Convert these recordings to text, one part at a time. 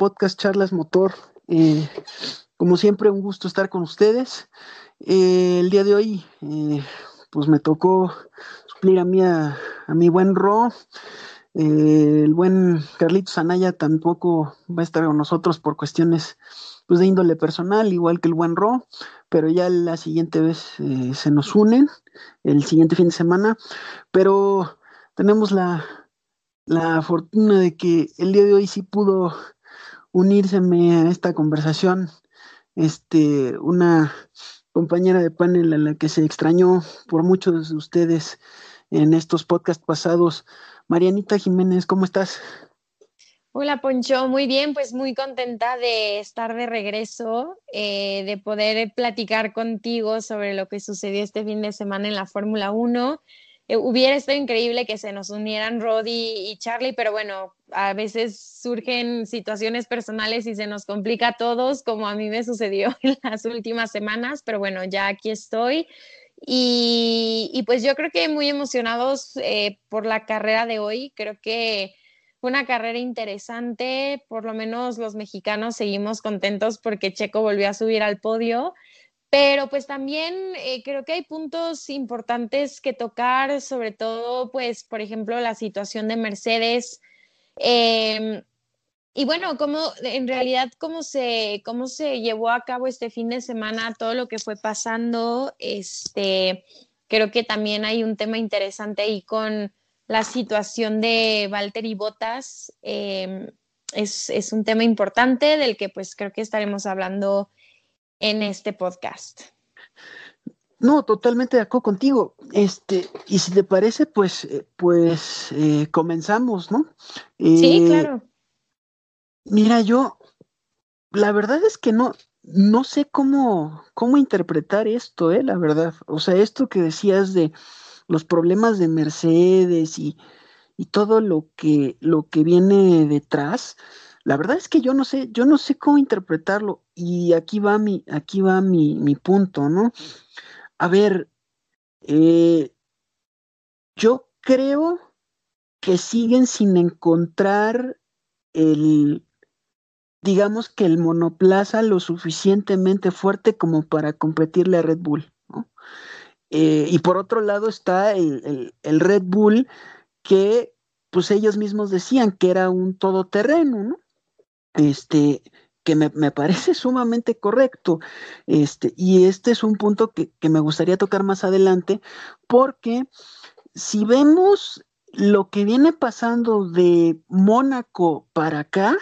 podcast Charlas Motor. Eh, como siempre, un gusto estar con ustedes. Eh, el día de hoy, eh, pues me tocó suplir a mí a, mi buen Ro. el buen Carlitos Anaya tampoco va a estar con nosotros por cuestiones pues, de índole personal, igual que el buen Ro, pero ya la siguiente vez se nos unen, el siguiente fin de semana. Pero tenemos la, la fortuna de que el día de hoy sí pudo unírseme a esta conversación, este, una compañera de panel a la que se extrañó por muchos de ustedes en estos podcasts pasados. Marianita Jiménez, ¿cómo estás? Hola Poncho, muy bien, pues muy contenta de estar de regreso, eh, de poder platicar contigo sobre lo que sucedió este fin de semana en la Fórmula 1 eh, hubiera estado increíble que se nos unieran Roddy y Charlie, pero bueno, a veces surgen situaciones personales y se nos complica a todos, como a mí me sucedió en las últimas semanas, pero bueno, ya aquí estoy. Y, pues yo creo que muy emocionados eh, por la carrera de hoy. Creo que fue una carrera interesante, por lo menos los mexicanos seguimos contentos porque Checo volvió a subir al podio. Pero pues también eh, creo que hay puntos importantes que tocar, sobre todo, pues, por ejemplo, la situación de Mercedes. Em, y bueno, cómo, en realidad, cómo se, cómo se llevó a cabo este fin de semana, todo lo que fue pasando, este, creo que también hay un tema interesante ahí con la situación de Valtteri Bottas. Em, es, es un tema importante del que pues creo que estaremos hablando en este podcast. No, totalmente de acuerdo contigo. Este, y si te parece, pues, eh, pues eh, comenzamos, ¿no? sí, eh, claro. Mira, yo, la verdad es que no, no sé cómo, cómo interpretar esto, eh, la verdad. O sea, esto que decías de los problemas de Mercedes y, y todo lo que, lo que viene detrás. La verdad es que yo no sé, yo no sé cómo interpretarlo. Y aquí va mi, aquí va mi, mi punto, ¿no? A ver, eh, yo creo que siguen sin encontrar el, digamos que el monoplaza lo suficientemente fuerte como para competirle a Red Bull, ¿no? Eh, y por otro lado está el, el, el, Red Bull que pues ellos mismos decían que era un todoterreno, ¿no? Este, que me, parece sumamente correcto. Este, y este es un punto que, me gustaría tocar más adelante, porque si vemos lo que viene pasando de Mónaco para acá,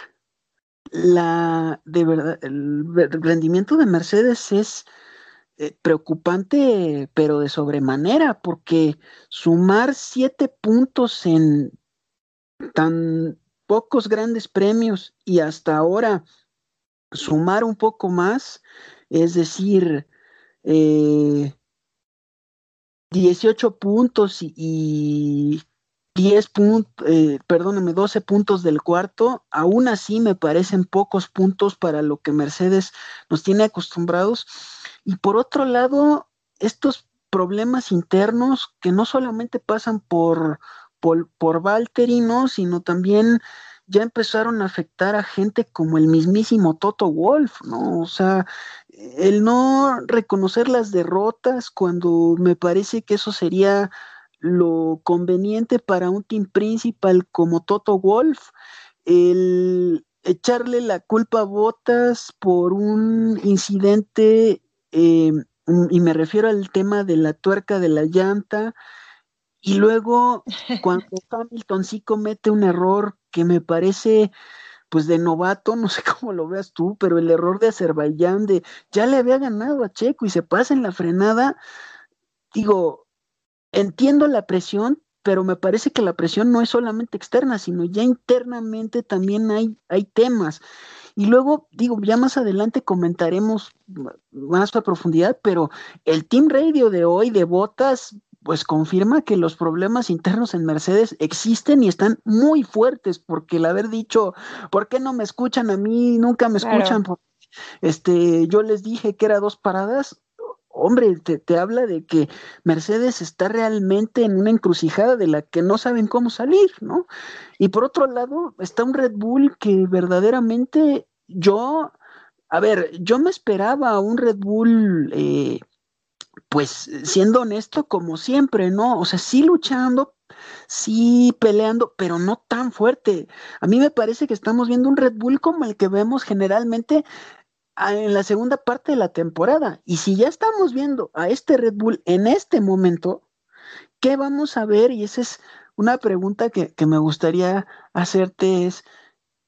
la de verdad, el rendimiento de Mercedes es eh, preocupante, pero de sobremanera, porque sumar siete puntos en tan pocos grandes premios y hasta ahora sumar un poco más, es decir, 18 eh, puntos y, 10 puntos, eh, perdóname, 12 puntos del cuarto, aún así me parecen pocos puntos para lo que Mercedes nos tiene acostumbrados. Y por otro lado, estos problemas internos que no solamente pasan por, por, por Valtteri, ¿no? Sino también ya empezaron a afectar a gente como el mismísimo Toto Wolf, ¿no? O sea, el no reconocer las derrotas cuando me parece que eso sería lo conveniente para un team principal como Toto Wolf, el echarle la culpa a Botas por un incidente, eh, y me refiero al tema de la tuerca de la llanta, y luego, cuando Hamilton sí comete un error que me parece, pues de novato, no sé cómo lo veas tú, pero el error de Azerbaiyán de ya le había ganado a Checo y se pasa en la frenada, digo, entiendo la presión, pero me parece que la presión no es solamente externa, sino ya internamente también hay, hay temas. Y luego, digo, ya más adelante comentaremos más a profundidad, pero el Team Radio de hoy de Botas pues confirma que los problemas internos en Mercedes existen y están muy fuertes, porque el haber dicho, ¿por qué no me escuchan a mí? Nunca me escuchan. Este, yo les dije que era dos paradas. hombre, te, habla de que Mercedes está realmente en una encrucijada de la que no saben cómo salir, ¿no? Y por otro lado, está un Red Bull que verdaderamente yo, a ver, yo me esperaba un Red Bull, eh, pues siendo honesto, como siempre, ¿no? O sea, sí luchando, sí peleando, pero no tan fuerte. A mí me parece que estamos viendo un Red Bull como el que vemos generalmente en la segunda parte de la temporada. Y si ya estamos viendo a este Red Bull en este momento, ¿qué vamos a ver? Y esa es una pregunta que, me gustaría hacerte es,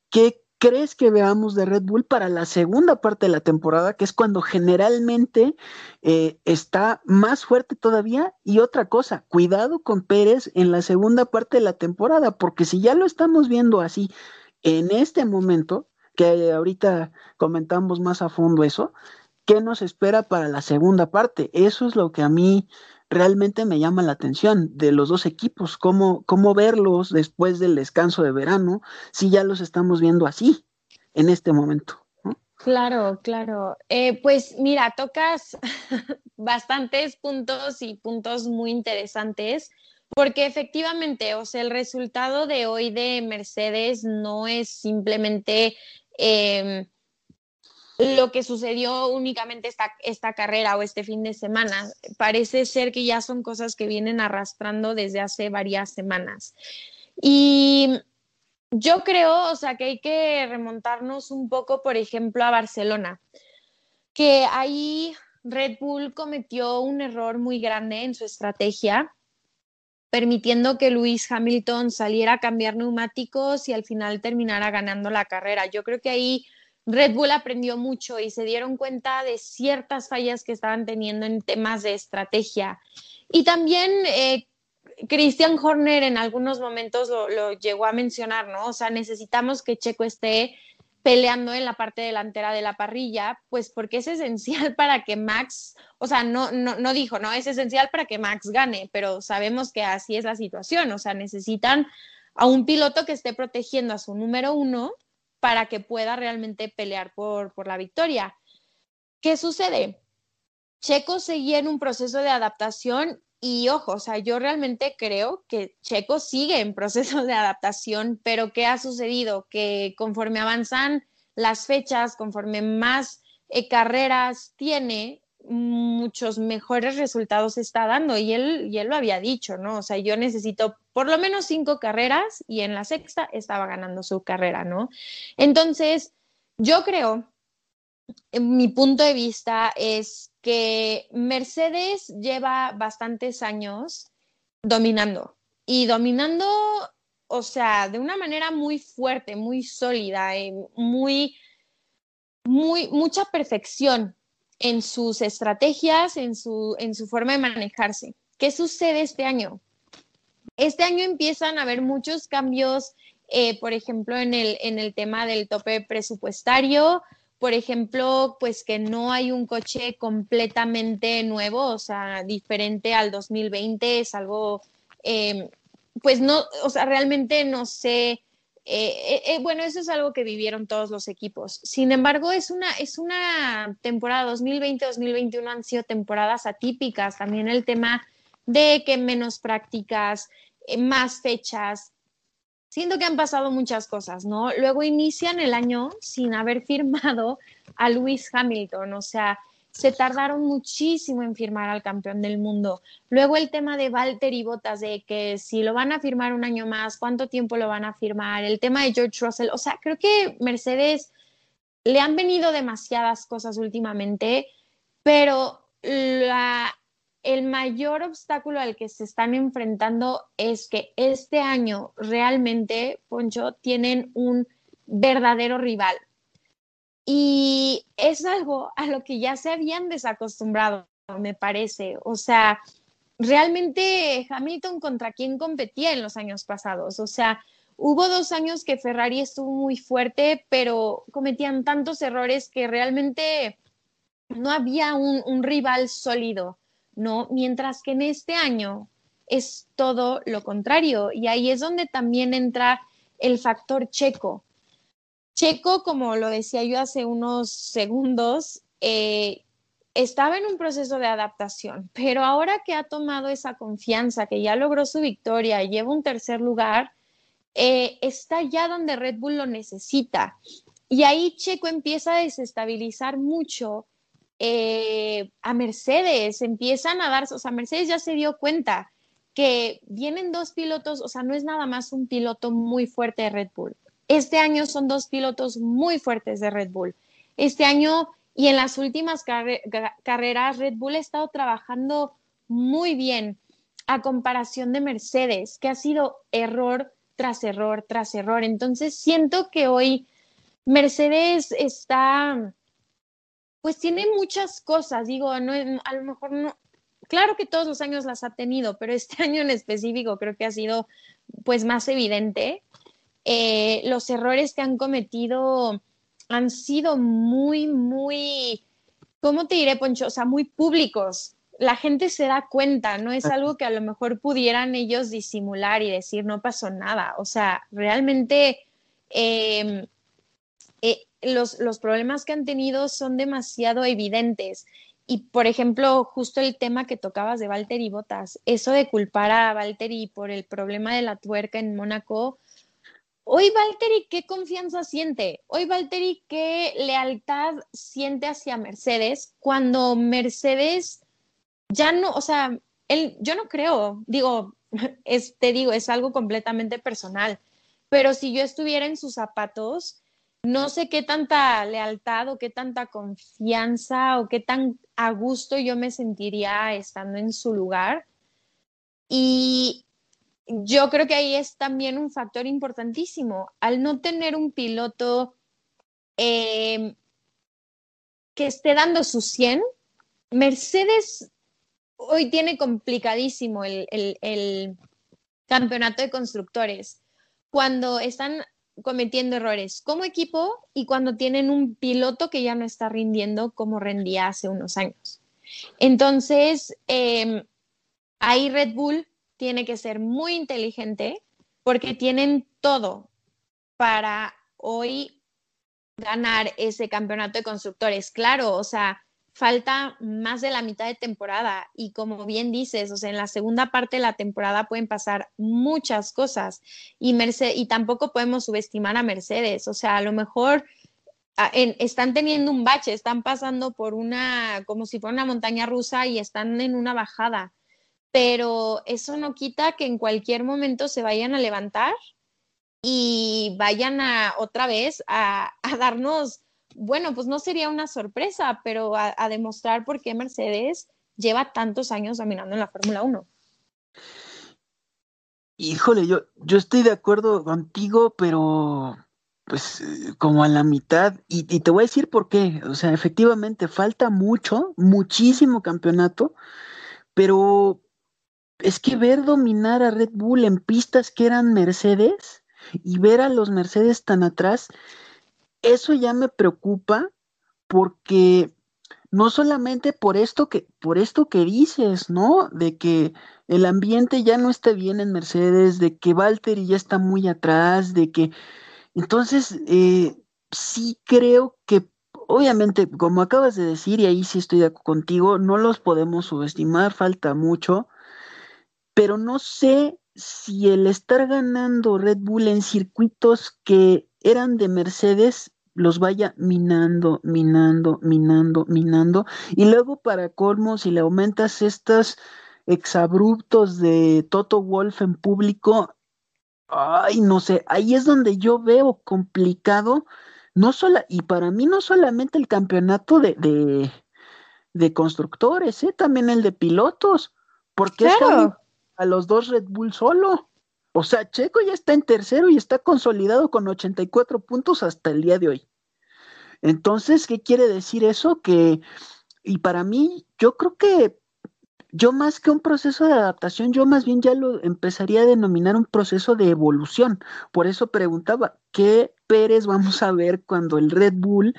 ¿qué crees que veamos de Red Bull para la segunda parte de la temporada, que es cuando generalmente eh, está más fuerte todavía? Y otra cosa, cuidado con Pérez en la segunda parte de la temporada, porque si ya lo estamos viendo así en este momento, que ahorita comentamos más a fondo eso, ¿qué nos espera para la segunda parte? Eso es lo que a mí realmente me llama la atención de los dos equipos, cómo, cómo verlos después del descanso de verano, si ya los estamos viendo así en este momento. Claro, claro. Eh, pues mira, tocas bastantes puntos y puntos muy interesantes. Porque efectivamente, o sea, el resultado de hoy de Mercedes no es simplemente Em, lo que sucedió únicamente esta, esta carrera o este fin de semana. Parece ser que ya son cosas que vienen arrastrando desde hace varias semanas. Y yo creo, o sea, que hay que remontarnos un poco, por ejemplo, a Barcelona, que ahí Red Bull cometió un error muy grande en su estrategia permitiendo que Lewis Hamilton saliera a cambiar neumáticos y al final terminara ganando la carrera. Yo creo que ahí Red Bull aprendió mucho y se dieron cuenta de ciertas fallas que estaban teniendo en temas de estrategia. Y también eh, Christian Horner en algunos momentos lo, lo, llegó a mencionar, ¿no? O sea, necesitamos que Checo esté peleando en la parte delantera de la parrilla, pues porque es esencial para que Max, o sea, no, no, no dijo, no, es esencial para que Max gane, pero sabemos que así es la situación, o sea, necesitan a un piloto que esté protegiendo a su número uno para que pueda realmente pelear por, por la victoria. ¿Qué sucede? Checo seguía en un proceso de adaptación y ojo, o sea, yo realmente creo que Checo sigue en proceso de adaptación, pero ¿qué ha sucedido? Que conforme avanzan las fechas, conforme más eh, carreras tiene, muchos mejores resultados está dando y él, y él lo había dicho, ¿no? O sea, yo necesito por lo menos cinco carreras y en la sexta estaba ganando su carrera, ¿no? Entonces, yo creo, en mi punto de vista es que Mercedes lleva bastantes años dominando y dominando, o sea, de una manera muy fuerte, muy sólida, y muy, muy, mucha perfección en sus estrategias, en su, en su forma de manejarse. ¿Qué sucede este año? Este año empiezan a haber muchos cambios, eh, por ejemplo, en el, en el tema del tope presupuestario, por ejemplo, pues que no hay un coche completamente nuevo, o sea, diferente al 2020, es algo, em, pues no, o sea, realmente no sé. Eh, eh, bueno, eso es algo que vivieron todos los equipos. Sin embargo, es una, es una temporada 2020-2021 han sido temporadas atípicas. También el tema de que menos prácticas, más fechas, siento que han pasado muchas cosas, ¿no? Luego inician el año sin haber firmado a Lewis Hamilton, o sea, se tardaron muchísimo en firmar al campeón del mundo. Luego el tema de y Bottas, de que si lo van a firmar un año más, cuánto tiempo lo van a firmar, el tema de George Russell, o sea, creo que Mercedes le han venido demasiadas cosas últimamente, pero la, el mayor obstáculo al que se están enfrentando es que este año realmente, Poncho, tienen un verdadero rival. Y es algo a lo que ya se habían desacostumbrado, me parece. O sea, realmente Hamilton contra quién competía en los años pasados. O sea, hubo dos años que Ferrari estuvo muy fuerte, pero cometían tantos errores que realmente no había un, un rival sólido. ¿No? Mientras que en este año es todo lo contrario y ahí es donde también entra el factor checo. Checo, como lo decía yo hace unos segundos, eh, estaba en un proceso de adaptación, pero ahora que ha tomado esa confianza, que ya logró su victoria, lleva un tercer lugar, eh, está ya donde Red Bull lo necesita. Y ahí Checo empieza a desestabilizar mucho eh, a Mercedes, empiezan a darse, o sea, Mercedes ya se dio cuenta que vienen dos pilotos, o sea, no es nada más un piloto muy fuerte de Red Bull. Este año son dos pilotos muy fuertes de Red Bull. Este año y en las últimas carreras, Red Bull ha estado trabajando muy bien a comparación de Mercedes, que ha sido error tras error tras error. Entonces, siento que hoy Mercedes está, pues tiene muchas cosas, digo, no, a lo mejor no, claro que todos los años las ha tenido, pero este año en específico creo que ha sido pues más evidente. Eh, los errores que han cometido han sido muy, muy, ¿cómo te diré, Poncho? O sea, muy públicos. La gente se da cuenta, no es algo que a lo mejor pudieran ellos disimular y decir no pasó nada. O sea, realmente em, los, los problemas que han tenido son demasiado evidentes. Y, por ejemplo, justo el tema que tocabas de Valtteri Botas, eso de culpar a Valtteri por el problema de la tuerca en Mónaco, Hoy Valtteri, ¿qué confianza siente? Hoy Valtteri, ¿qué lealtad siente hacia Mercedes cuando Mercedes ya no, o sea, él, yo no creo, digo, es, te digo, es algo completamente personal, pero si yo estuviera en sus zapatos, no sé qué tanta lealtad o qué tanta confianza o qué tan a gusto yo me sentiría estando en su lugar. Y yo creo que ahí es también un factor importantísimo. Al no tener un piloto em, que esté dando su 100, Mercedes hoy tiene complicadísimo el, el campeonato de constructores cuando están cometiendo errores como equipo y cuando tienen un piloto que ya no está rindiendo como rendía hace unos años. Entonces, em, ahí Red Bull tiene que ser muy inteligente porque tienen todo para hoy ganar ese campeonato de constructores. Claro, o sea, falta más de la mitad de temporada y como bien dices, o sea, en la segunda parte de la temporada pueden pasar muchas cosas y, y tampoco podemos subestimar a Mercedes, o sea, a lo mejor ah, están teniendo un bache, están pasando por una, como si fuera una montaña rusa y están en una bajada pero eso no quita que en cualquier momento se vayan a levantar y vayan a otra vez a, darnos, bueno, pues no sería una sorpresa, pero a, demostrar por qué Mercedes lleva tantos años dominando en la Fórmula 1. Híjole, yo, yo estoy de acuerdo contigo, pero pues como a la mitad, y, y, te voy a decir por qué, o sea, efectivamente falta mucho, muchísimo campeonato, pero es que ver dominar a Red Bull en pistas que eran Mercedes y ver a los Mercedes tan atrás, eso ya me preocupa porque no solamente por esto que por esto que dices, ¿no? De que el ambiente ya no está bien en Mercedes, de que Valtteri ya está muy atrás, de que entonces eh, sí creo que obviamente, como acabas de decir, y ahí sí estoy contigo, no los podemos subestimar, falta mucho, pero no sé si el estar ganando Red Bull en circuitos que eran de Mercedes los vaya minando, minando, minando, minando. Y luego para colmo, si le aumentas estos exabruptos de Toto Wolf en público, ay, no sé, ahí es donde yo veo complicado, no solo, y para mí no solamente el campeonato de, de, de constructores, ¿eh? también el de pilotos, porque claro a los dos Red Bull solo. O sea, Checo ya está en tercero y está consolidado con 84 puntos hasta el día de hoy. Entonces, ¿qué quiere decir eso? Que, y para mí, yo creo que yo más que un proceso de adaptación, yo más bien ya lo empezaría a denominar un proceso de evolución. Por eso preguntaba, ¿qué Pérez vamos a ver cuando el Red Bull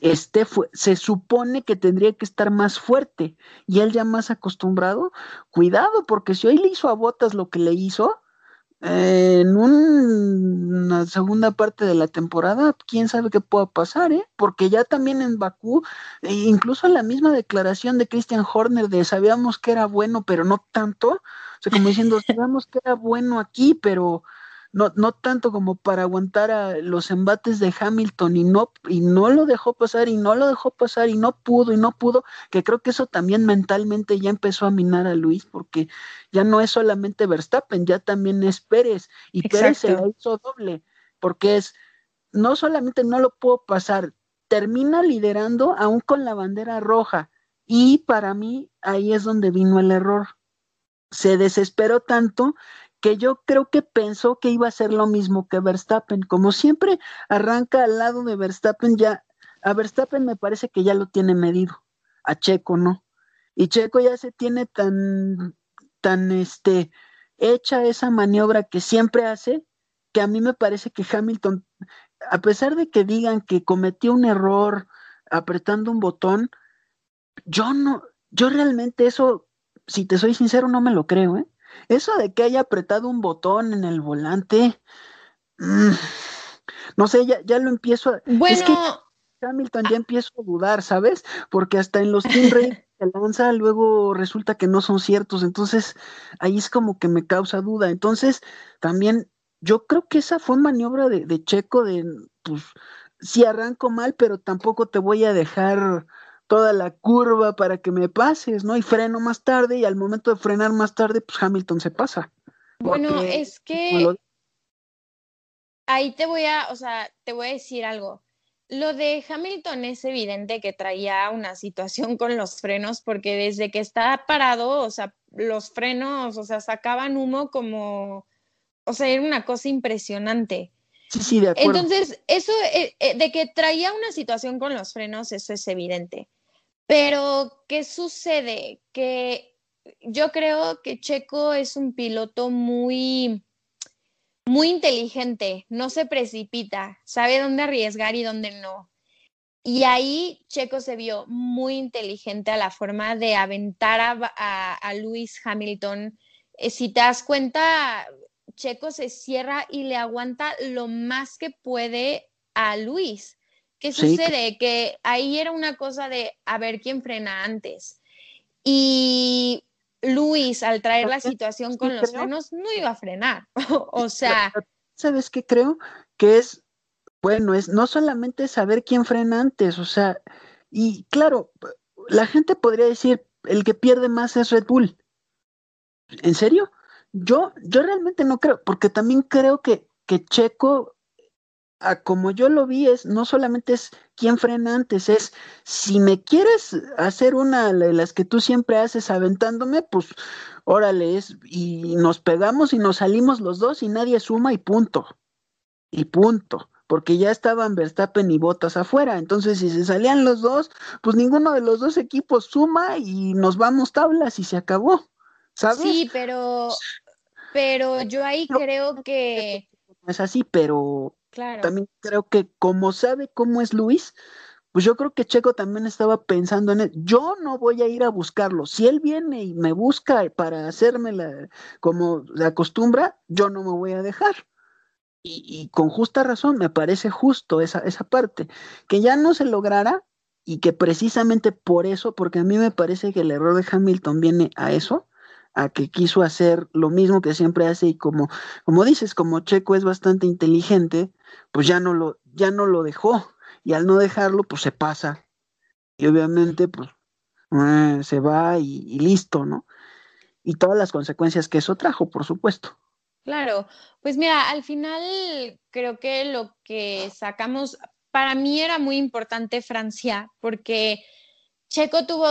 esté, se supone que tendría que estar más fuerte y él ya más acostumbrado? Cuidado, porque si hoy le hizo a Botas lo que le hizo, en una segunda parte de la temporada, quién sabe qué pueda pasar, ¿eh? Porque ya también en Bakú, e incluso la misma declaración de Christian Horner de sabíamos que era bueno, pero no tanto, o sea, como diciendo, sabíamos que era bueno aquí, pero no, no tanto como para aguantar a los embates de Hamilton y no, y no lo dejó pasar y no lo dejó pasar y no pudo y no pudo, que creo que eso también mentalmente ya empezó a minar a Luis, porque ya no es solamente Verstappen, ya también es Pérez, y Pérez se hizo doble, porque es, no solamente no lo puedo pasar, termina liderando aún con la bandera roja, y para mí ahí es donde vino el error. Se desesperó tanto que yo creo que pensó que iba a ser lo mismo que Verstappen. Como siempre arranca al lado de Verstappen, ya a Verstappen me parece que ya lo tiene medido, a Checo no. Y Checo ya se tiene tan, tan, este, hecha esa maniobra que siempre hace, que a mí me parece que Hamilton, a pesar de que digan que cometió un error apretando un botón, yo no, yo realmente eso, si te soy sincero, no me lo creo, ¿eh? Eso de que haya apretado un botón en el volante, mm, no sé, ya, ya lo empiezo a... Bueno... Es que Hamilton ya empiezo a dudar, ¿sabes? Porque hasta en los Team Race que lanza, luego resulta que no son ciertos, entonces ahí es como que me causa duda. Entonces, también yo creo que esa fue maniobra de, de Checo de, pues, si arranco mal, pero tampoco te voy a dejar toda la curva para que me pases, ¿no? Y freno más tarde y al momento de frenar más tarde, pues Hamilton se pasa. Bueno, es que ahí te voy a, o sea, te voy a decir algo. Lo de Hamilton es evidente que traía una situación con los frenos porque desde que está parado, o sea, los frenos, o sea, sacaban humo como, o sea, era una cosa impresionante. Sí, sí, de acuerdo. Entonces, eso eh, eh, de que traía una situación con los frenos, eso es evidente. Pero, ¿qué sucede? Que yo creo que Checo es un piloto muy, muy inteligente, no se precipita, sabe dónde arriesgar y dónde no. Y ahí Checo se vio muy inteligente a la forma de aventar a, a, Lewis Hamilton. Eh, si te das cuenta, Checo se cierra y le aguanta lo más que puede a Luis. ¿Qué sucede? Que ahí era una cosa de a ver quién frena antes. Y Luis, al traer la situación con los frenos, no iba a frenar. o sea. ¿Sabes qué creo? Que es, bueno, es no solamente saber quién frena antes, o sea, y claro, la gente podría decir, el que pierde más es Red Bull. ¿En serio? Yo, yo realmente no creo, porque también creo que, que Checo como yo lo vi, es no solamente es quién frena antes, es si me quieres hacer una de las que tú siempre haces aventándome, pues órale, es, y nos pegamos y nos salimos los dos y nadie suma y punto. Y punto. Porque ya estaban Verstappen y Botas afuera. Entonces, si se salían los dos, pues ninguno de los dos equipos suma y nos vamos tablas y se acabó. ¿Sabes? Sí, pero, pero yo ahí creo que. Es así, pero también creo que como sabe cómo es Luis, pues yo creo que Checo también estaba pensando en él. Yo no voy a ir a buscarlo. Si él viene y me busca para hacerme la, como se acostumbra, yo no me voy a dejar. Y, y, con justa razón, me parece justo esa, esa parte. Que ya no se lograra y que precisamente por eso, porque a mí me parece que el error de Hamilton viene a eso, a que quiso hacer lo mismo que siempre hace y como, como dices, como Checo es bastante inteligente, pues ya no lo, ya no lo dejó. Y al no dejarlo, pues se pasa. Y obviamente, pues eh, se va y, listo, ¿no? Y todas las consecuencias que eso trajo, por supuesto. Claro, pues mira, al final creo que lo que sacamos, para mí era muy importante Francia, porque Checo tuvo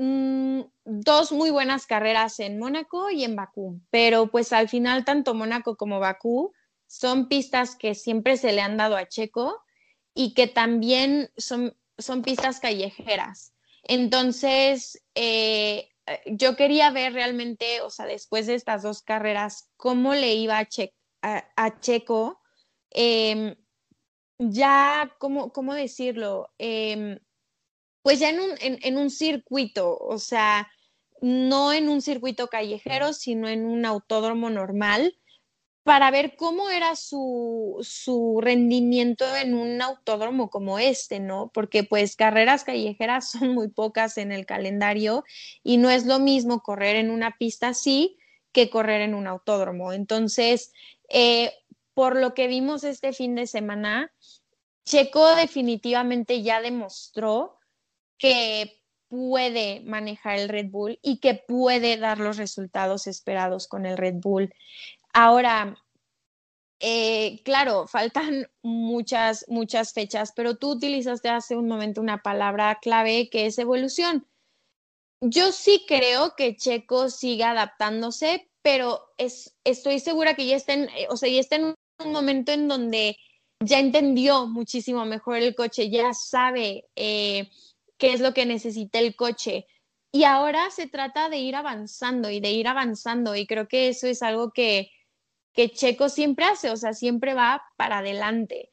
mm, dos muy buenas carreras en Mónaco y en Bakú, pero pues al final tanto Mónaco como Bakú son pistas que siempre se le han dado a Checo y que también son, son pistas callejeras. Entonces, eh, yo quería ver realmente, o sea, después de estas dos carreras, cómo le iba a, Checo. Em, ya, ¿cómo, cómo decirlo? Em, pues ya en un, en un circuito, o sea, no en un circuito callejero, sino en un autódromo normal para ver cómo era su, su, rendimiento en un autódromo como este, ¿no? Porque pues carreras callejeras son muy pocas en el calendario y no es lo mismo correr en una pista así que correr en un autódromo. Entonces, eh, por lo que vimos este fin de semana, Checo definitivamente ya demostró que puede manejar el Red Bull y que puede dar los resultados esperados con el Red Bull. Ahora, eh, claro, faltan muchas, muchas fechas, pero tú utilizaste hace un momento una palabra clave que es evolución. Yo sí creo que Checo siga adaptándose, pero es, estoy segura que ya está en, o sea, ya está en un momento en donde ya entendió muchísimo mejor el coche, ya sabe eh, qué es lo que necesita el coche. Y ahora se trata de ir avanzando y de ir avanzando. Y creo que eso es algo que, que Checo siempre hace, o sea, siempre va para adelante.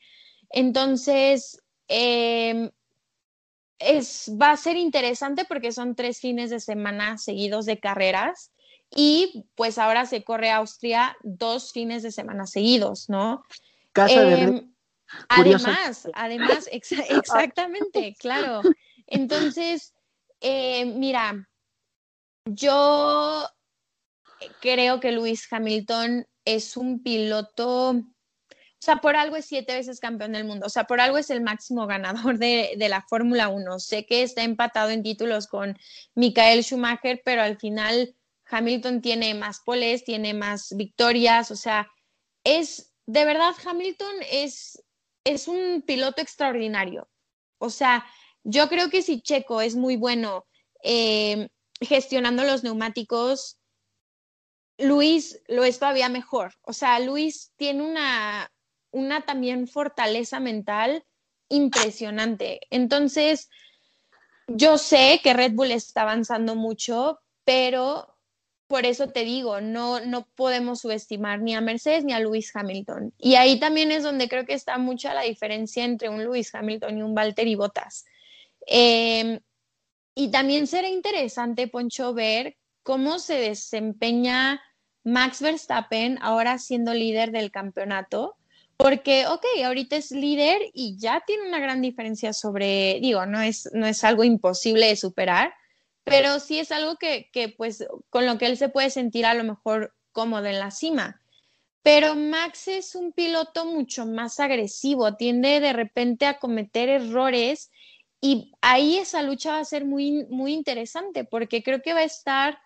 Entonces, em, es, va a ser interesante porque son tres fines de semana seguidos de carreras y pues ahora se corre Austria dos fines de semana seguidos, ¿no? Casa de em, Además, además, exactamente, claro. Entonces, eh, mira, yo creo que Luis Hamilton es un piloto, o sea, por algo es siete veces campeón del mundo, o sea, por algo es el máximo ganador de, de la Fórmula 1. Sé que está empatado en títulos con Michael Schumacher, pero al final Hamilton tiene más poles, tiene más victorias, o sea, es, de verdad, Hamilton es es un piloto extraordinario. O sea, yo creo que si Checo es muy bueno eh, gestionando los neumáticos, Luis lo es todavía mejor. O sea, Luis tiene una, una también fortaleza mental impresionante. Entonces, yo sé que Red Bull está avanzando mucho, pero por eso te digo, no, no podemos subestimar ni a Mercedes ni a Lewis Hamilton. Y ahí también es donde creo que está mucha la diferencia entre un Lewis Hamilton y un Valtteri Bottas. Em, y también será interesante, Poncho, ver cómo se desempeña Max Verstappen ahora siendo líder del campeonato. Porque, ok, ahorita es líder y ya tiene una gran diferencia sobre, digo, no es, no es algo imposible de superar, pero sí es algo que, que, pues, con lo que él se puede sentir a lo mejor cómodo en la cima. Pero Max es un piloto mucho más agresivo, tiende de repente a cometer errores y ahí esa lucha va a ser muy, muy interesante porque creo que va a estar,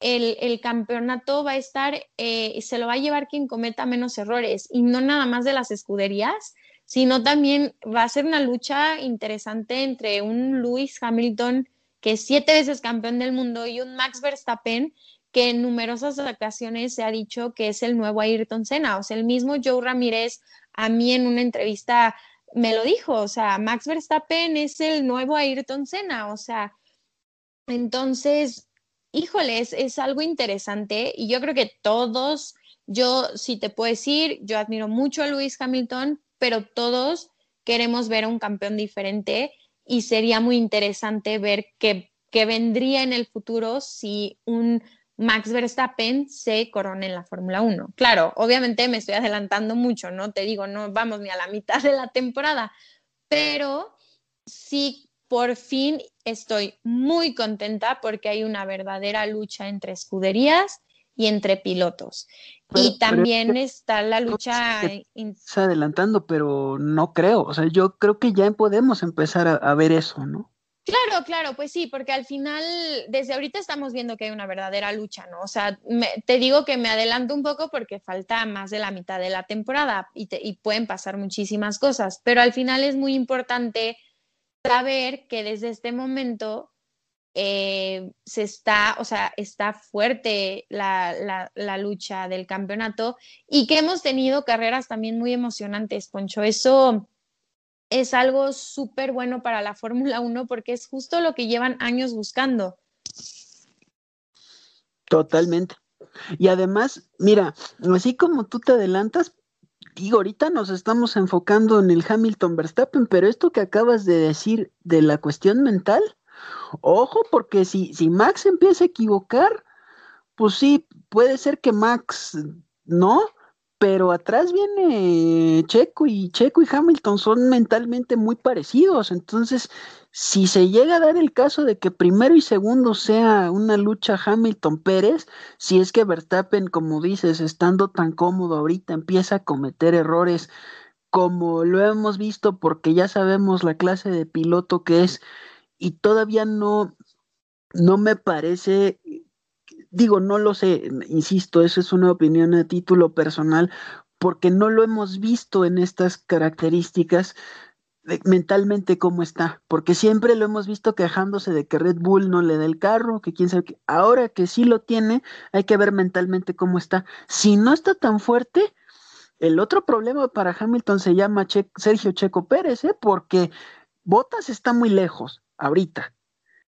el, el campeonato va a estar, eh, se lo va a llevar quien cometa menos errores y no nada más de las escuderías, sino también va a ser una lucha interesante entre un Lewis Hamilton que es siete veces campeón del mundo, y un Max Verstappen que en numerosas ocasiones se ha dicho que es el nuevo Ayrton Senna. O sea, el mismo Joe Ramírez a mí en una entrevista me lo dijo, o sea, Max Verstappen es el nuevo Ayrton Senna, o sea, entonces, híjoles, es algo interesante y yo creo que todos, yo sí te puedo decir, yo admiro mucho a Lewis Hamilton, pero todos queremos ver a un campeón diferente y sería muy interesante ver qué, vendría en el futuro si un Max Verstappen se corona en la Fórmula 1. Claro, obviamente me estoy adelantando mucho, no te digo, no vamos ni a la mitad de la temporada, pero sí, por fin estoy muy contenta porque hay una verdadera lucha entre escuderías y entre pilotos. y también está la lucha... Está adelantando, pero no creo. O sea, yo creo que ya podemos empezar a, ver eso, ¿no? Claro, claro, pues sí, porque al final, desde ahorita estamos viendo que hay una verdadera lucha, ¿no? O sea, te digo que me adelanto un poco porque falta más de la mitad de la temporada y, y pueden pasar muchísimas cosas, pero al final es muy importante saber que desde este momento eh, se está, o sea, está fuerte la, la, lucha del campeonato y que hemos tenido carreras también muy emocionantes, Poncho. Eso es algo súper bueno para la Fórmula 1 porque es justo lo que llevan años buscando. Totalmente. Y además, mira, así como tú te adelantas, digo, ahorita nos estamos enfocando en el Hamilton Verstappen, pero esto que acabas de decir de la cuestión mental, Ojo, porque si, si Max empieza a equivocar, pues sí, puede ser que Max no, pero atrás viene Checo y Checo y Hamilton son mentalmente muy parecidos, entonces si se llega a dar el caso de que primero y segundo sea una lucha Hamilton-Pérez, si es que Verstappen, como dices, estando tan cómodo ahorita, empieza a cometer errores como lo hemos visto porque ya sabemos la clase de piloto que es y todavía no, no me parece, digo, no lo sé, insisto, eso es una opinión a título personal, porque no lo hemos visto en estas características mentalmente cómo está, porque siempre lo hemos visto quejándose de que Red Bull no le da el carro, que quién sabe qué. Ahora que sí lo tiene, hay que ver mentalmente cómo está. Si no está tan fuerte, el otro problema para Hamilton se llama Sergio Checo Pérez, ¿eh? porque Botas está muy lejos ahorita.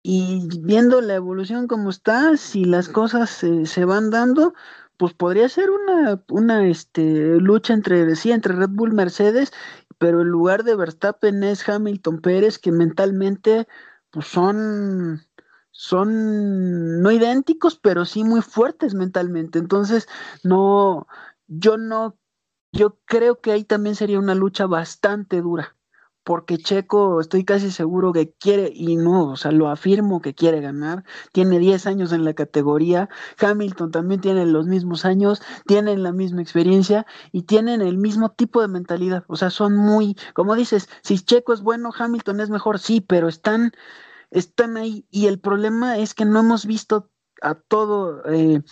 Y viendo la evolución como está, si las cosas se van dando, pues podría ser una, una este, lucha entre, sí, entre Red Bull Mercedes pero en lugar de Verstappen es Hamilton Pérez, que mentalmente pues son, son no idénticos, pero sí muy fuertes mentalmente. Entonces, no, yo no, yo creo que ahí también sería una lucha bastante dura porque Checo estoy casi seguro que quiere, y no, o sea, lo afirmo que quiere ganar, tiene 10 años en la categoría, Hamilton también tiene los mismos años, tienen la misma experiencia y tienen el mismo tipo de mentalidad, o sea, son muy, como dices, si Checo es bueno, Hamilton es mejor, sí, pero están, están ahí. Y el problema es que no hemos visto a todo... Eh,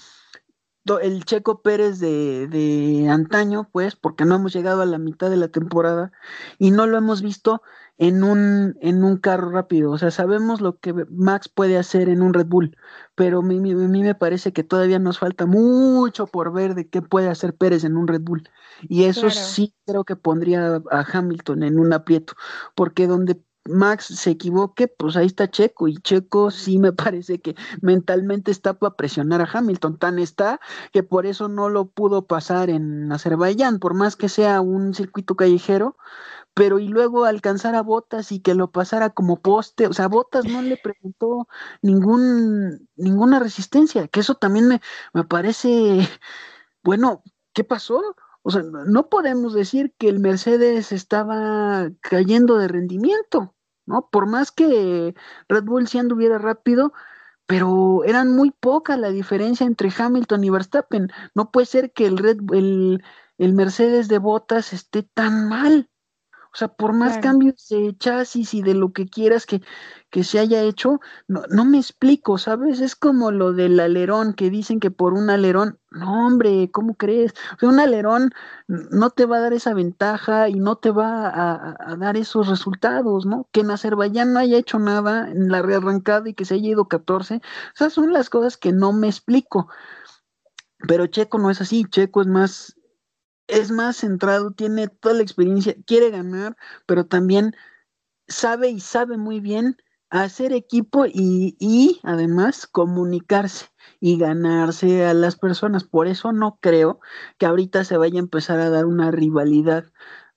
el Checo Pérez de, de, antaño, pues, porque no hemos llegado a la mitad de la temporada y no lo hemos visto en un, en un carro rápido. O sea, sabemos lo que Max puede hacer en un Red Bull, pero a mí, me parece que todavía nos falta mucho por ver de qué puede hacer Pérez en un Red Bull. Y eso sí creo que pondría a Hamilton en un aprieto, porque donde Max se equivoque, pues ahí está Checo y Checo sí me parece que mentalmente está para presionar a Hamilton, tan está que por eso no lo pudo pasar en Azerbaiyán, por más que sea un circuito callejero, pero y luego alcanzar a Botas y que lo pasara como poste, o sea, Botas no le presentó ningún, ninguna resistencia, que eso también me, me parece, bueno, ¿qué pasó? O sea, no podemos decir que el Mercedes estaba cayendo de rendimiento. ¿No? Por más que Red Bull sí anduviera rápido, pero eran muy poca la diferencia entre Hamilton y Verstappen. No puede ser que el Red el, el Mercedes de botas esté tan mal. O sea, por más cambios de chasis y de lo que quieras que, que se haya hecho, no, no, me explico, ¿sabes? Es como lo del alerón, que dicen que por un alerón, no, hombre, ¿cómo crees? O sea, un alerón no te va a dar esa ventaja y no te va a, dar esos resultados, ¿no? Que en Azerbaiyán no haya hecho nada en la rearrancada y que se haya ido 14, o sea, son las cosas que no me explico. Pero Checo no es así, Checo es más es más centrado, tiene toda la experiencia, quiere ganar, pero también sabe y sabe muy bien hacer equipo y, y, además comunicarse y ganarse a las personas. Por eso no creo que ahorita se vaya a empezar a dar una rivalidad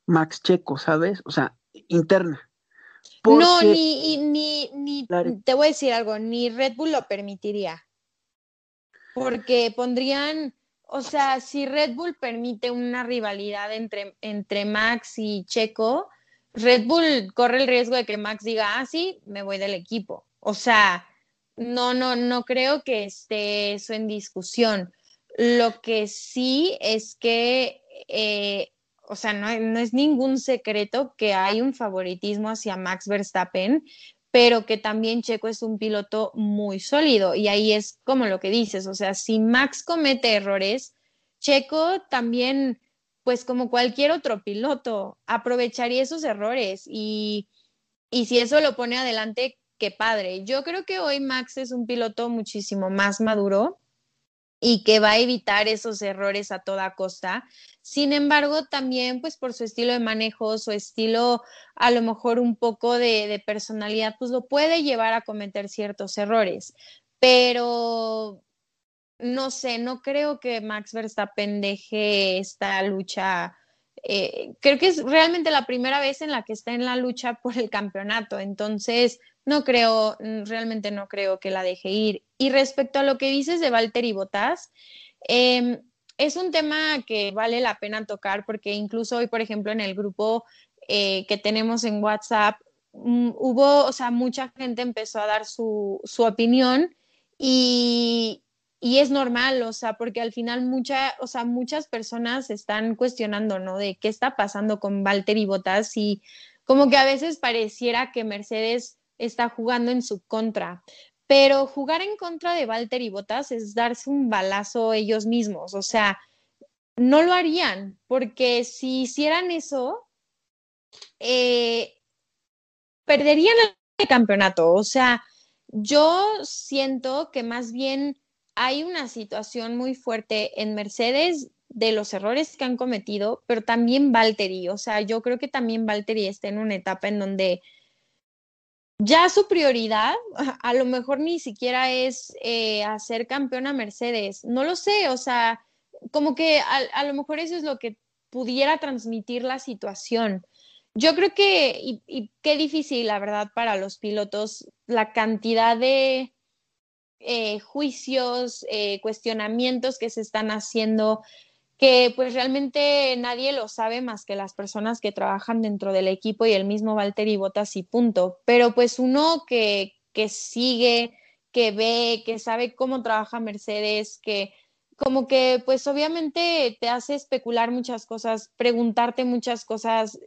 Max Checo, ¿sabes? O sea, interna. no, ni, ni, ni, te voy a decir algo, ni Red Bull lo permitiría. Porque pondrían o sea, si Red Bull permite una rivalidad entre, entre Max y Checo, Red Bull corre el riesgo de que Max diga, ah, sí, me voy del equipo. O sea, no, no, no creo que esté eso en discusión. Lo que sí es que, eh, o sea, no, no es ningún secreto que hay un favoritismo hacia Max Verstappen, pero que también Checo es un piloto muy sólido y ahí es como lo que dices, o sea, si Max comete errores, Checo también, pues como cualquier otro piloto, aprovecharía esos errores y, y si eso lo pone adelante, qué padre. Yo creo que hoy Max es un piloto muchísimo más maduro y que va a evitar esos errores a toda costa. Sin embargo, también pues por su estilo de manejo, su estilo a lo mejor un poco de, personalidad, pues lo puede llevar a cometer ciertos errores. Pero no sé, no creo que Max Verstappen deje esta lucha. Eh, creo que es realmente la primera vez en la que está en la lucha por el campeonato. Entonces, no creo, mm, realmente no creo que la deje ir. Y respecto a lo que dices de Walter y Botas, em, es un tema que vale la pena tocar porque incluso hoy, por ejemplo, en el grupo eh, que tenemos en WhatsApp, mm, hubo, o sea, mucha gente empezó a dar su, su opinión y, y, es normal, o sea, porque al final mucha, o sea, muchas personas están cuestionando, ¿no? De qué está pasando con Valtteri Bottas y como que a veces pareciera que Mercedes está jugando en su contra. Pero jugar en contra de Walter y Botas es darse un balazo ellos mismos. O sea, no lo harían, porque si hicieran eso, eh, perderían el campeonato. O sea, yo siento que más bien hay una situación muy fuerte en Mercedes de los errores que han cometido, pero también Valtteri. O sea, yo creo que también Valtteri está en una etapa en donde ya su prioridad a lo mejor ni siquiera es eh, hacer campeona Mercedes, no lo sé, o sea, como que a, lo mejor eso es lo que pudiera transmitir la situación. Yo creo que, y, qué difícil, la verdad, para los pilotos, la cantidad de eh, juicios, eh, cuestionamientos que se están haciendo que pues realmente nadie lo sabe más que las personas que trabajan dentro del equipo y el mismo Valtteri Bottas y punto. Pero pues uno que, que sigue, que ve, que sabe cómo trabaja Mercedes, que como que pues obviamente te hace especular muchas cosas, preguntarte muchas cosas,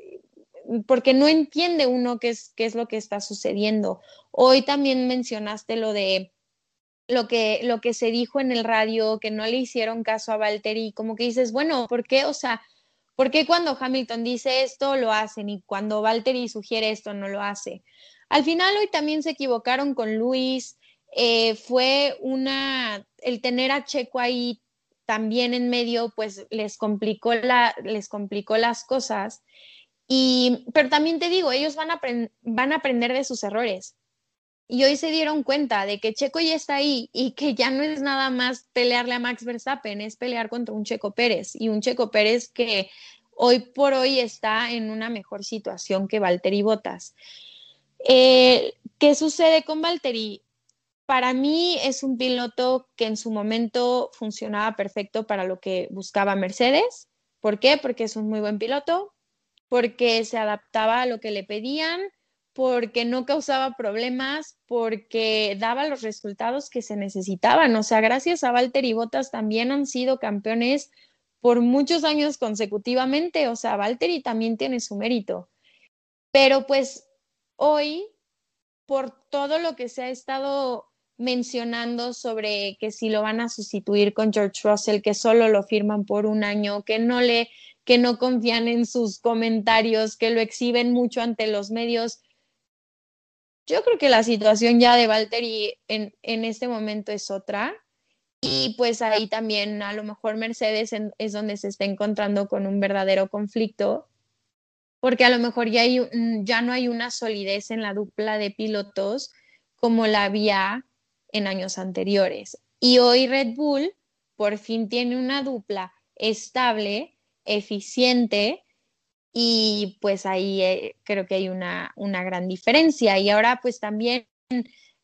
porque no entiende uno qué es, qué es lo que está sucediendo. Hoy también mencionaste lo de lo que, lo que se dijo en el radio, que no le hicieron caso a Valtteri, como que dices, bueno, ¿por qué? O sea, ¿por qué cuando Hamilton dice esto lo hacen y cuando Valtteri sugiere esto no lo hace? Al final hoy también se equivocaron con Luis, eh, fue una, el tener a Checo ahí también en medio, pues les complicó, la, les complicó las cosas. Y, pero también te digo, ellos van a, van a aprender de sus errores y hoy se dieron cuenta de que Checo ya está ahí y que ya no es nada más pelearle a Max Verstappen, es pelear contra un Checo Pérez y un Checo Pérez que hoy por hoy está en una mejor situación que Valtteri Bottas. Eh, ¿Qué sucede con Valtteri? Para mí es un piloto que en su momento funcionaba perfecto para lo que buscaba Mercedes. ¿Por qué? Porque es un muy buen piloto, porque se adaptaba a lo que le pedían, porque no causaba problemas, porque daba los resultados que se necesitaban. O sea, gracias a Valtteri Bottas también han sido campeones por muchos años consecutivamente. O sea, Valtteri también tiene su mérito. Pero pues hoy, por todo lo que se ha estado mencionando sobre que si lo van a sustituir con George Russell, que solo lo firman por un año, que no le que no confían en sus comentarios, que lo exhiben mucho ante los medios, yo creo que la situación ya de Valtteri en, en este momento es otra. Y pues ahí también a lo mejor Mercedes es donde se está encontrando con un verdadero conflicto, porque a lo mejor ya, hay, ya no hay una solidez en la dupla de pilotos como la había en años anteriores. Y hoy Red Bull por fin tiene una dupla estable, eficiente, y pues ahí eh, creo que hay una, una, gran diferencia. Y ahora pues también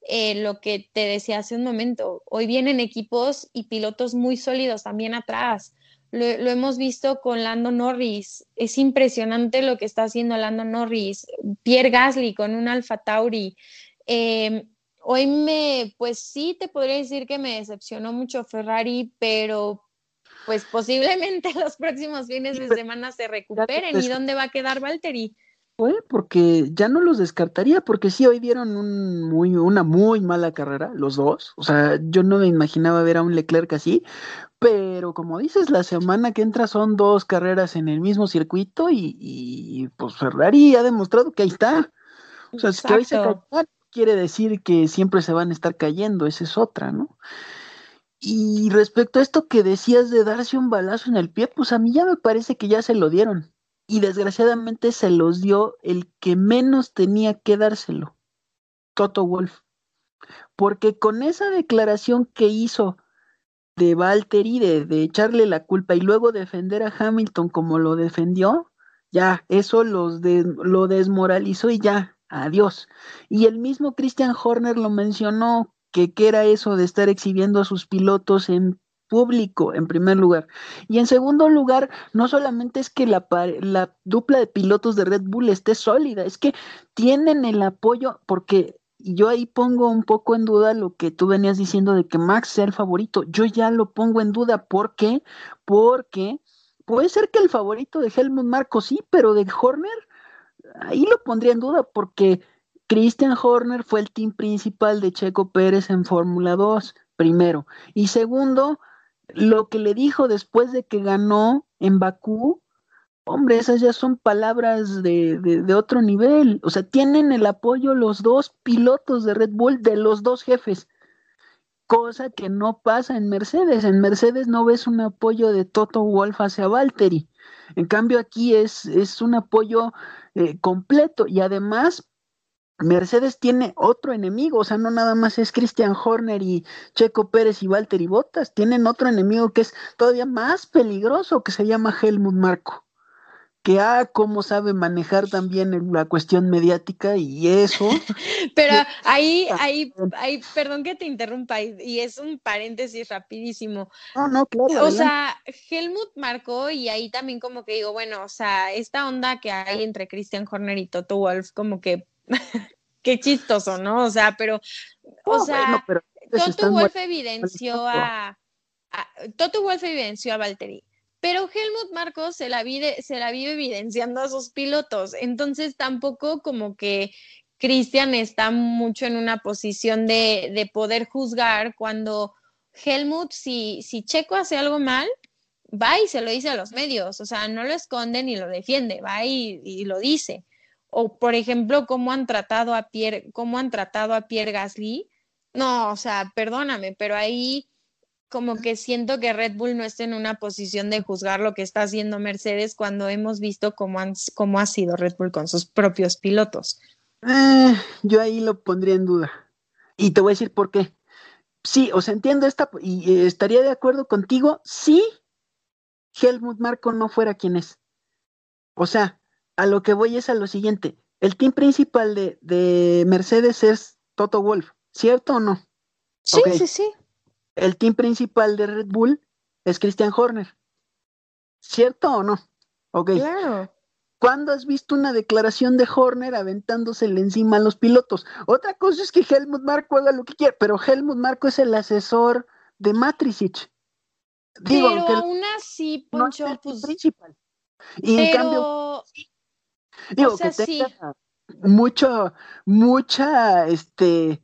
eh, lo que te decía hace un momento, hoy vienen equipos y pilotos muy sólidos también atrás. Lo, hemos visto con Lando Norris. Es impresionante lo que está haciendo Lando Norris. Pierre Gasly con un Alfa Tauri. Em, hoy me, pues sí, te podría decir que me decepcionó mucho Ferrari, pero pues posiblemente los próximos fines de semana se recuperen. ¿Y dónde va a quedar Valtteri? Fue porque ya no los descartaría, porque sí, hoy dieron un muy, una muy mala carrera, los dos. O sea, yo no me imaginaba ver a un Leclerc así, pero como dices, la semana que entra son dos carreras en el mismo circuito y, y pues Ferrari ha demostrado que ahí está. O sea, si que hoy se quiere decir que siempre se van a estar cayendo, esa es otra, ¿no? Y respecto a esto que decías de darse un balazo en el pie, pues a mí ya me parece que ya se lo dieron. Y desgraciadamente se los dio el que menos tenía que dárselo, Toto Wolf. Porque con esa declaración que hizo de Valtteri de, de echarle la culpa y luego defender a Hamilton como lo defendió, ya, eso los lo desmoralizó y ya, adiós. Y el mismo Christian Horner lo mencionó que qué era eso de estar exhibiendo a sus pilotos en público, en primer lugar. Y en segundo lugar, no solamente es que la, la dupla de pilotos de Red Bull esté sólida, es que tienen el apoyo, porque yo ahí pongo un poco en duda lo que tú venías diciendo de que Max sea el favorito. Yo ya lo pongo en duda. ¿Por qué? Porque puede ser que el favorito de Helmut Marco sí, pero de Horner, ahí lo pondría en duda porque Christian Horner fue el team principal de Checo Pérez en Fórmula 2, primero. Y segundo, lo que le dijo después de que ganó en Bakú, hombre, esas ya son palabras de, de, otro nivel. O sea, tienen el apoyo los dos pilotos de Red Bull, de los dos jefes. Cosa que no pasa en Mercedes. En Mercedes no ves un apoyo de Toto Wolf hacia Valtteri. En cambio, aquí es, es un apoyo eh, completo y además Mercedes tiene otro enemigo, o sea, no nada más es Christian Horner y Checo Pérez y Valtteri Bottas, tienen otro enemigo que es todavía más peligroso, que se llama Helmut Marco, que ah, cómo sabe manejar también la cuestión mediática y eso. Pero ahí, ahí, ahí, perdón que te interrumpa, y es un paréntesis rapidísimo. No, no, claro. O sea, Helmut Marco, y ahí también como que digo, bueno, o sea, esta onda que hay entre Christian Horner y Toto Wolf, como que Qué chistoso, ¿no? O sea, pero, o sea, Toto Wolf evidenció a, Toto Wolf evidenció a Valtteri, pero Helmut Marcos se la, vive, se la vive evidenciando a sus pilotos, entonces tampoco como que Christian está mucho en una posición de, de poder juzgar cuando Helmut, si, si Checo hace algo mal, va y se lo dice a los medios, o sea, no lo esconde ni lo defiende, va y lo dice o por ejemplo cómo han tratado a Pierre, cómo han tratado a Pierre Gasly. No, o sea, perdóname, pero ahí como que siento que Red Bull no está en una posición de juzgar lo que está haciendo Mercedes cuando hemos visto cómo, han, cómo ha sido Red Bull con sus propios pilotos. Eh, yo ahí lo pondría en duda. Y te voy a decir por qué. Sí, o sea, entiendo esta y estaría de acuerdo contigo si Helmut Marco no fuera quien es. O sea, a lo que voy es a lo siguiente. El team principal de, Mercedes es Toto Wolf, ¿cierto o no? Sí, sí, sí. El team principal de Red Bull es Christian Horner. ¿Cierto o no? Ok. Claro. ¿Cuándo has visto una declaración de Horner aventándosele encima a los pilotos? Otra cosa es que Helmut Marco haga lo que quiera, pero Helmut Marco es el asesor de Matricic. Digo, pero aún así, Poncho, no pues, principal. Y en cambio, Digo, que tenga mucho, mucha, este,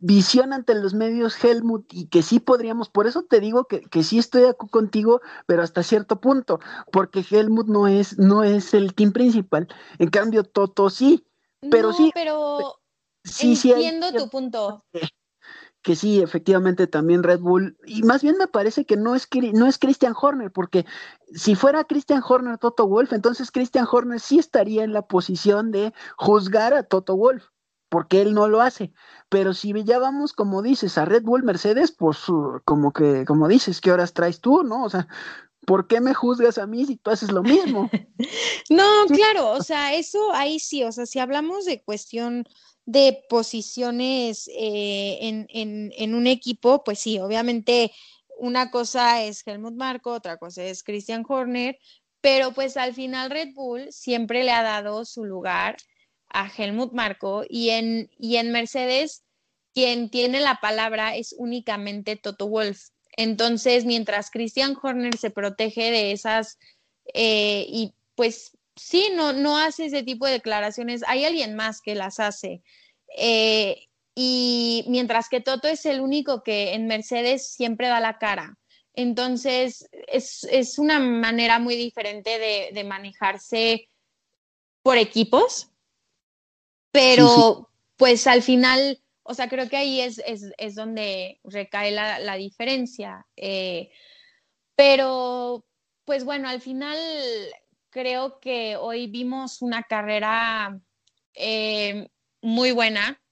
visión ante los medios Helmut y que sí podríamos, por eso te digo que, que sí estoy aquí contigo, pero hasta cierto punto, porque Helmut no es, no es el team principal, en cambio Toto sí, pero sí. Pero sí, entiendo tu punto que sí, efectivamente también Red Bull, y más bien me parece que no es, no es Christian Horner, porque si fuera Christian Horner Toto Wolf, entonces Christian Horner sí estaría en la posición de juzgar a Toto Wolf, porque él no lo hace. Pero si ya vamos, como dices, a Red Bull Mercedes, pues como que, como dices, ¿qué horas traes tú, no? O sea, ¿por qué me juzgas a mí si tú haces lo mismo? no, claro, o sea, eso ahí sí, o sea, si hablamos de cuestión de posiciones eh, en, un equipo, pues sí, obviamente una cosa es Helmut Marko, otra cosa es Christian Horner, pero pues al final Red Bull siempre le ha dado su lugar a Helmut Marko y en, y en Mercedes quien tiene la palabra es únicamente Toto Wolf. Entonces, mientras Christian Horner se protege de esas eh, y pues sí, no, no hace ese tipo de declaraciones, hay alguien más que las hace. Eh, y mientras que Toto es el único que en Mercedes siempre da la cara. Entonces, es, una manera muy diferente de, manejarse por equipos, pero pues al final, o sea, creo que ahí es, donde recae la, diferencia. Eh, pero, pues bueno, al final creo que hoy vimos una carrera eh, muy buena,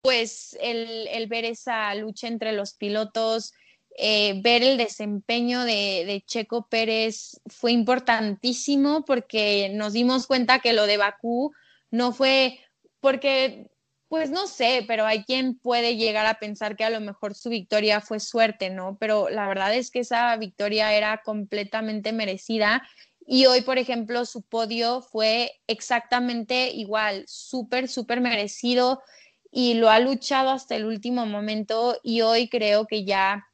pues el, ver esa lucha entre los pilotos, eh, ver el desempeño de, Checo Pérez fue importantísimo porque nos dimos cuenta que lo de Bakú no fue porque pues no sé, pero hay quien puede llegar a pensar que a lo mejor su victoria fue suerte, ¿no? Pero la verdad es que esa victoria era completamente merecida y hoy, por ejemplo, su podio fue exactamente igual, súper, súper merecido y lo ha luchado hasta el último momento y hoy creo que ya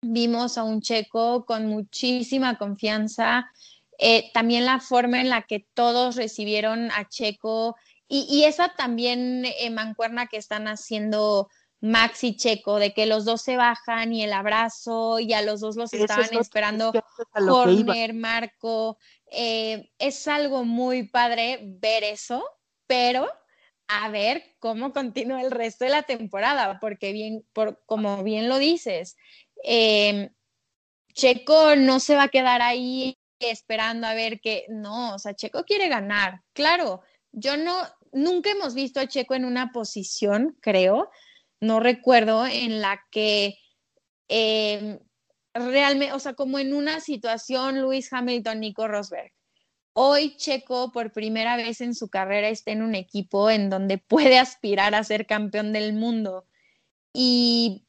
vimos a un checo con muchísima confianza. Eh, también la forma en la que todos recibieron a Checo y, esa también eh, mancuerna que están haciendo Max y Checo, de que los dos se bajan y el abrazo y a los dos los estaban esperando Horner, Marco. Eh, es algo muy padre ver eso, pero a ver cómo continúa el resto de la temporada, porque bien, por, como bien lo dices, em, Checo no se va a quedar ahí esperando a ver que, no, o sea, Checo quiere ganar, claro, yo no, nunca hemos visto a Checo en una posición, creo, no recuerdo, en la que em, realmente, o sea, como en una situación Luis Hamilton, Nico Rosberg, Hoy Checo por primera vez en su carrera está en un equipo en donde puede aspirar a ser campeón del mundo y,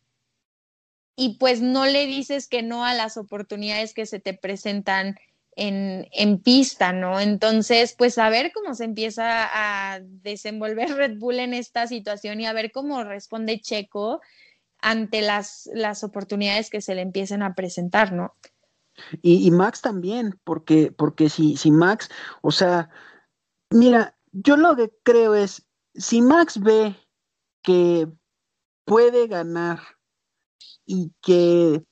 y pues no le dices que no a las oportunidades que se te presentan en, en, pista, ¿no? Entonces, pues a ver cómo se empieza a desenvolver Red Bull en esta situación y a ver cómo responde Checo ante las, las oportunidades que se le empiecen a presentar, ¿no? Y, Max también, porque, porque si, si Max, o sea, mira, yo lo que creo es, si Max ve que puede ganar y que,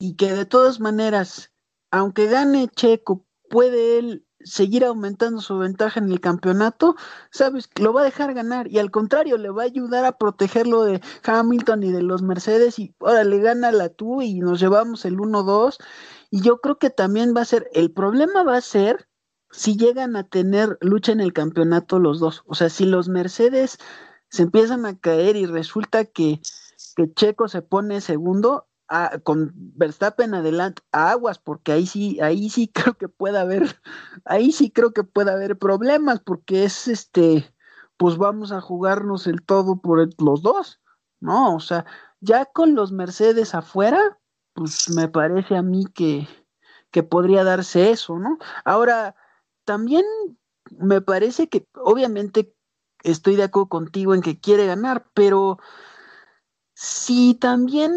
y que de todas maneras, aunque gane Checo, puede él seguir aumentando su ventaja en el campeonato, sabes, lo va a dejar ganar y al contrario, le va a ayudar a protegerlo de Hamilton y de los Mercedes y ahora le gana la tú y nos llevamos el 1-2 y yo creo que también va a ser, el problema va a ser si llegan a tener lucha en el campeonato los dos, o sea, si los Mercedes se empiezan a caer y resulta que, que Checo se pone segundo, con Verstappen adelante, aguas, porque ahí sí, ahí sí creo que puede haber, ahí sí creo que puede haber problemas, porque es este, pues vamos a jugarnos el todo por los dos, ¿no? O sea, ya con los Mercedes afuera, pues me parece a mí que, que podría darse eso, ¿no? Ahora, también me parece que, obviamente, estoy de acuerdo contigo en que quiere ganar, pero si también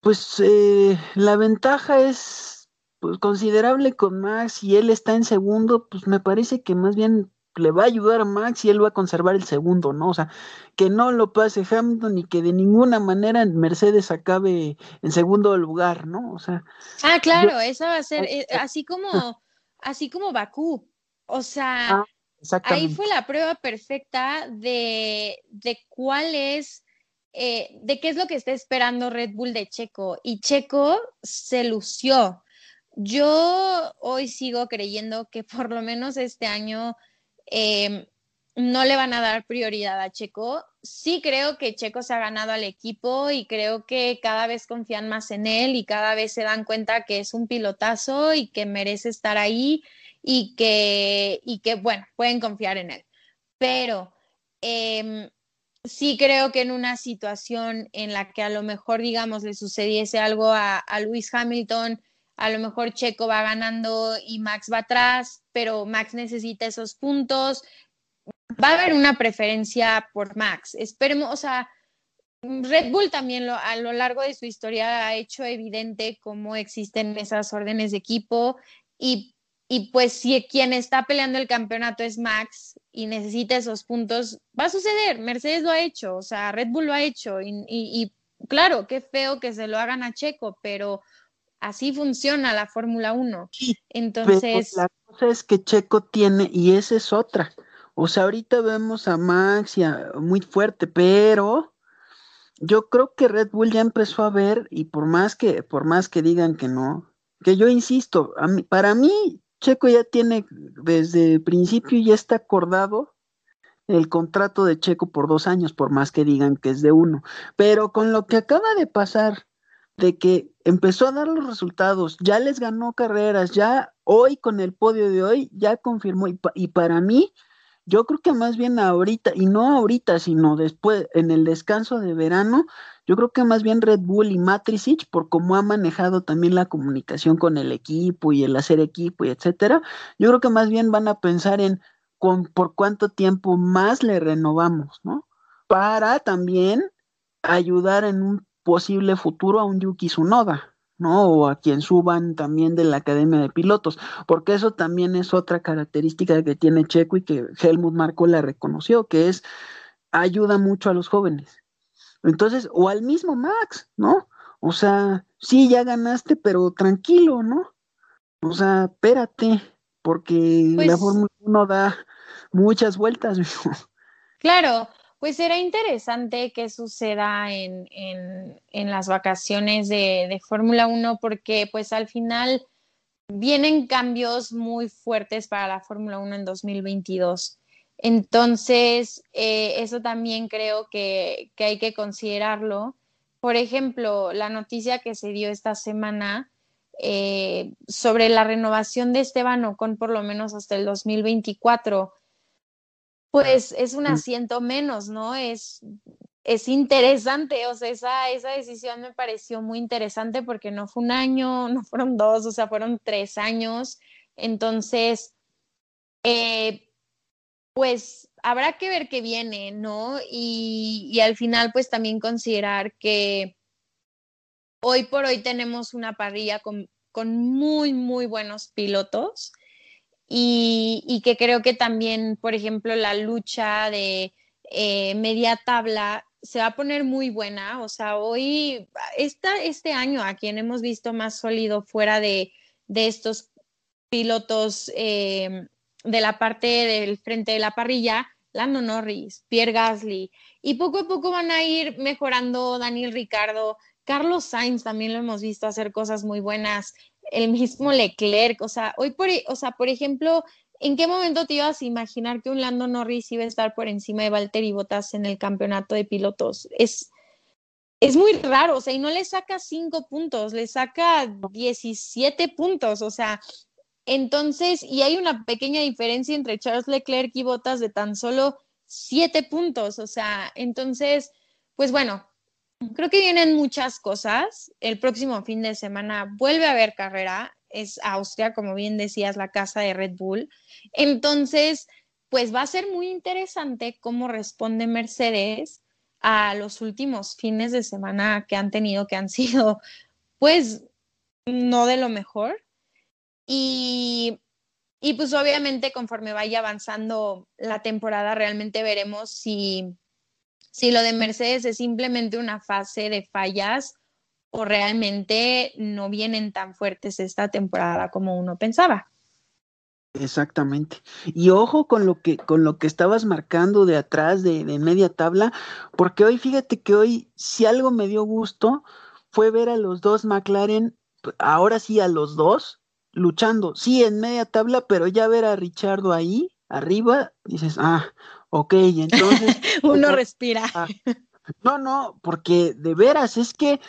pues eh, la ventaja es pues, considerable con Max y él está en segundo, pues me parece que más bien le va a ayudar a Max y él va a conservar el segundo, ¿no? O sea, que no lo pase Hamilton y que de ninguna manera Mercedes acabe en segundo lugar, ¿no? O sea. Ah, claro, eso va a ser eh, así como, así como Bakú. O sea, ah, ahí fue la prueba perfecta de, de cuál es eh, de qué es lo que está esperando Red Bull de Checo. Y Checo se lució. Yo hoy sigo creyendo que por lo menos este año em, no le van a dar prioridad a Checo. Sí creo que Checo se ha ganado al equipo y creo que cada vez confían más en él y cada vez se dan cuenta que es un pilotazo y que merece estar ahí y que, y que bueno, pueden confiar en él. Pero eh, sí creo que en una situación en la que a lo mejor, digamos, le sucediese algo a, a Luis Hamilton, a lo mejor Checo va ganando y Max va atrás, pero Max necesita esos puntos. Va a haber una preferencia por Max. Esperemos, o sea, Red Bull también lo, a lo largo de su historia ha hecho evidente cómo existen esas órdenes de equipo y y pues si quien está peleando el campeonato es Max y necesita esos puntos, va a suceder. Mercedes lo ha hecho, o sea, Red Bull lo ha hecho. Y, claro, qué feo que se lo hagan a Checo, pero así funciona la Fórmula 1. Entonces... la cosa es que Checo tiene, y esa es otra. O sea, ahorita vemos a Max y muy fuerte, pero yo creo que Red Bull ya empezó a ver, y por más que, por más que digan que no, que yo insisto, a mí, para mí Checo ya tiene, desde el principio ya está acordado el contrato de Checo por dos años, por más que digan que es de uno. Pero con lo que acaba de pasar, de que empezó a dar los resultados, ya les ganó carreras, ya hoy con el podio de hoy, ya confirmó, y, para mí, yo creo que más bien ahorita, y no ahorita, sino después, en el descanso de verano, yo creo que más bien Red Bull y Matricic, por cómo ha manejado también la comunicación con el equipo y el hacer equipo y etcétera, yo creo que más bien van a pensar en por cuánto tiempo más le renovamos, ¿no? Para también ayudar en un posible futuro a un Yuki Tsunoda, ¿no? O a quien suban también de la Academia de Pilotos, porque eso también es otra característica que tiene Checo y que Helmut Marco la reconoció, que es ayuda mucho a los jóvenes. Entonces, o al mismo Max, ¿no? O sea, sí, ya ganaste, pero tranquilo, ¿no? O sea, espérate, porque la pues Fórmula 1 da muchas vueltas. Claro, pues será interesante que suceda en, en, las vacaciones de, de Fórmula 1 porque pues al final vienen cambios muy fuertes para la Fórmula 1 en 2022. Entonces, eh, eso también creo que, que, hay que considerarlo. Por ejemplo, la noticia que se dio esta semana eh, sobre la renovación de Esteban Ocon por lo menos hasta el 2024 pues es un asiento menos, ¿no? Es, es interesante, o sea, esa, esa decisión me pareció muy interesante porque no fue un año, no fueron dos, o sea, fueron tres años. Entonces, eh, pues habrá que ver qué viene, ¿no? Y, al final, pues también considerar que hoy por hoy tenemos una parrilla con, con muy, muy buenos pilotos y, que creo que también, por ejemplo, la lucha de eh, media tabla se va a poner muy buena. O sea, hoy, esta, este año, a quien hemos visto más sólido fuera de, de estos pilotos eh, de la parte del frente de la parrilla, Lando Norris, Pierre Gasly, y poco a poco van a ir mejorando Daniel Ricardo. Carlos Sainz también lo hemos visto hacer cosas muy bueas el mismo Leclerc, o sea, hoy por, o sea, por ejemplo, ¿en qué momento te ibas a imaginar que un Lando Norris iba a estar por encima de Valtteri Bottas en el campeonato de pilotos? Es, es muy raro, o sea, y no le saca cinco puntos, le saca 17 puntos, o sea, entonces, y hay una pequeña diferencia entre Charles Leclerc y Bottas de tan solo siete puntos, o sea, entonces, pues bueno, Creo que vienen muchas cosas. El próximo fin de semana vuelve a haber carrera. Es Austria, como bien decías, la casa de Red Bull. Entonces, pues va a ser muy interesante cómo responde Mercedes a los últimos fines de semana que han tenido, que han sido, pues, no de lo mejor. Y, y pues obviamente conforme vaya avanzando la temporada, realmente veremos si si lo de Mercedes es simplemente una fase de fallas o realmente no vienen tan fuertes esta temporada como uno pensaba. Exactamente. Y ojo con lo que, con lo que estabas marcando de atrás de, de, media tabla, porque hoy fíjate que hoy si algo me dio gusto fue ver a los dos McLaren, ahora sí a los dos, luchando, sí en media tabla, pero ya ver a Richardo ahí arriba, dices, ah, Ok, entonces. Uno respira. Ah, no, no, porque de veras, es que,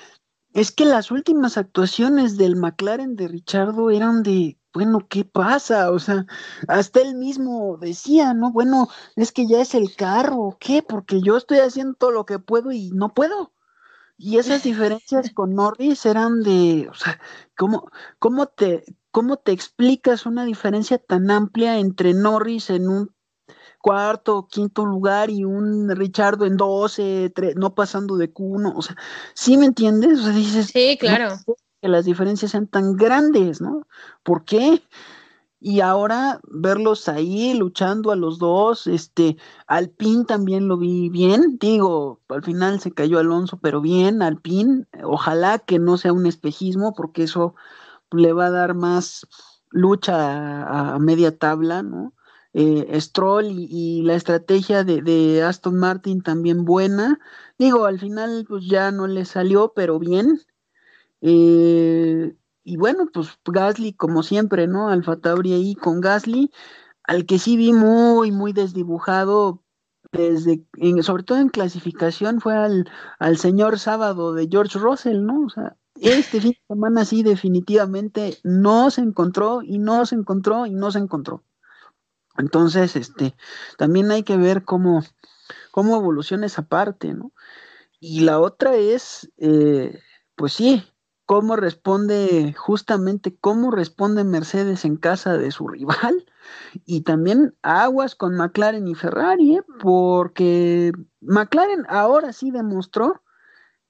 es que las últimas actuaciones del McLaren de Richardo eran de, bueno, ¿qué pasa? O sea, hasta él mismo decía, ¿no? Bueno, es que ya es el carro, ¿qué? Porque yo estoy haciendo todo lo que puedo y no puedo. Y esas diferencias con Norris eran de, o sea, ¿cómo, cómo, te, ¿cómo te explicas una diferencia tan amplia entre Norris en un cuarto, quinto lugar y un Richardo en 12, no pasando de Q1, o sea, ¿sí me entiendes? O sea, dices, sí, claro. que las diferencias sean tan grandes, ¿no? ¿Por qué? Y ahora verlos ahí luchando a los dos, este, Alpín también lo vi bien, digo, al final se cayó Alonso, pero bien, Alpín, ojalá que no sea un espejismo, porque eso le va a dar más lucha a media tabla, ¿no? eh, Stroll y, la estrategia de, Aston Martin también buena. Digo, al final pues ya no le salió, pero bien. Eh, y bueno, pues Gasly como siempre, ¿no? Alfa Tauri ahí con Gasly, al que sí vi muy, muy desdibujado desde, sobre todo en clasificación, fue al, al señor sábado de George Russell, ¿no? O sea, este fin de semana sí definitivamente no se encontró y no se encontró y no se encontró. Entonces, este, también hay que ver cómo, cómo evoluciona esa parte, ¿no? Y la otra es, eh, pues sí, cómo responde, justamente cómo responde Mercedes en casa de su rival. Y también aguas con McLaren y Ferrari, ¿eh? porque McLaren ahora sí demostró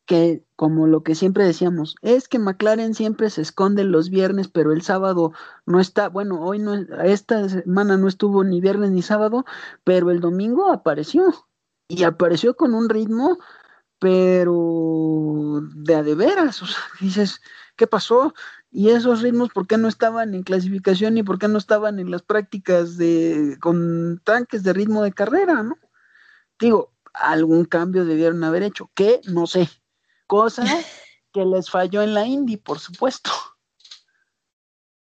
que, como lo que siempre decíamos, es que McLaren siempre se esconde los viernes, pero el sábado no está, bueno, hoy no, esta semana no estuvo ni viernes ni sábado, pero el domingo apareció y apareció con un ritmo, pero de a de veras, o sea, dices, ¿qué pasó? Y esos ritmos, ¿por qué no estaban en clasificación y por qué no estaban en las prácticas de con tanques de ritmo de carrera, no? Digo, algún cambio debieron haber hecho, que no sé, cosa que les falló en la Indy, por supuesto.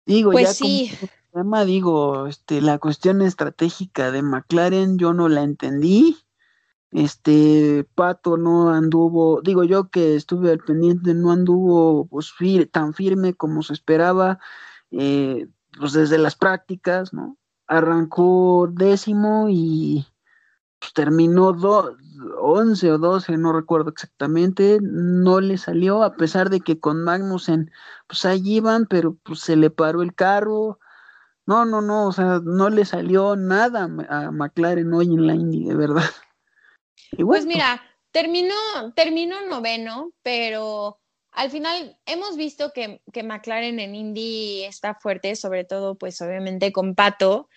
Digo, pues ya sí. como digo, este, la cuestión estratégica de McLaren yo no la entendí. Este Pato no anduvo, digo yo que estuve al pendiente, no anduvo pues, tan firme como se esperaba, eh, pues desde las prácticas, ¿no? Arrancó décimo y pues, terminó do, 11 o 12, no recuerdo exactamente, no le salió, a pesar de que con Magnussen, pues ahí iban, pero pues se le paró el carro. No, no, no, o sea, no le salió nada a McLaren hoy en la Indy, de verdad. pues mira, terminó, terminó noveno, pero al final hemos visto que, que, McLaren en Indy está fuerte, sobre todo, pues obviamente con Pato,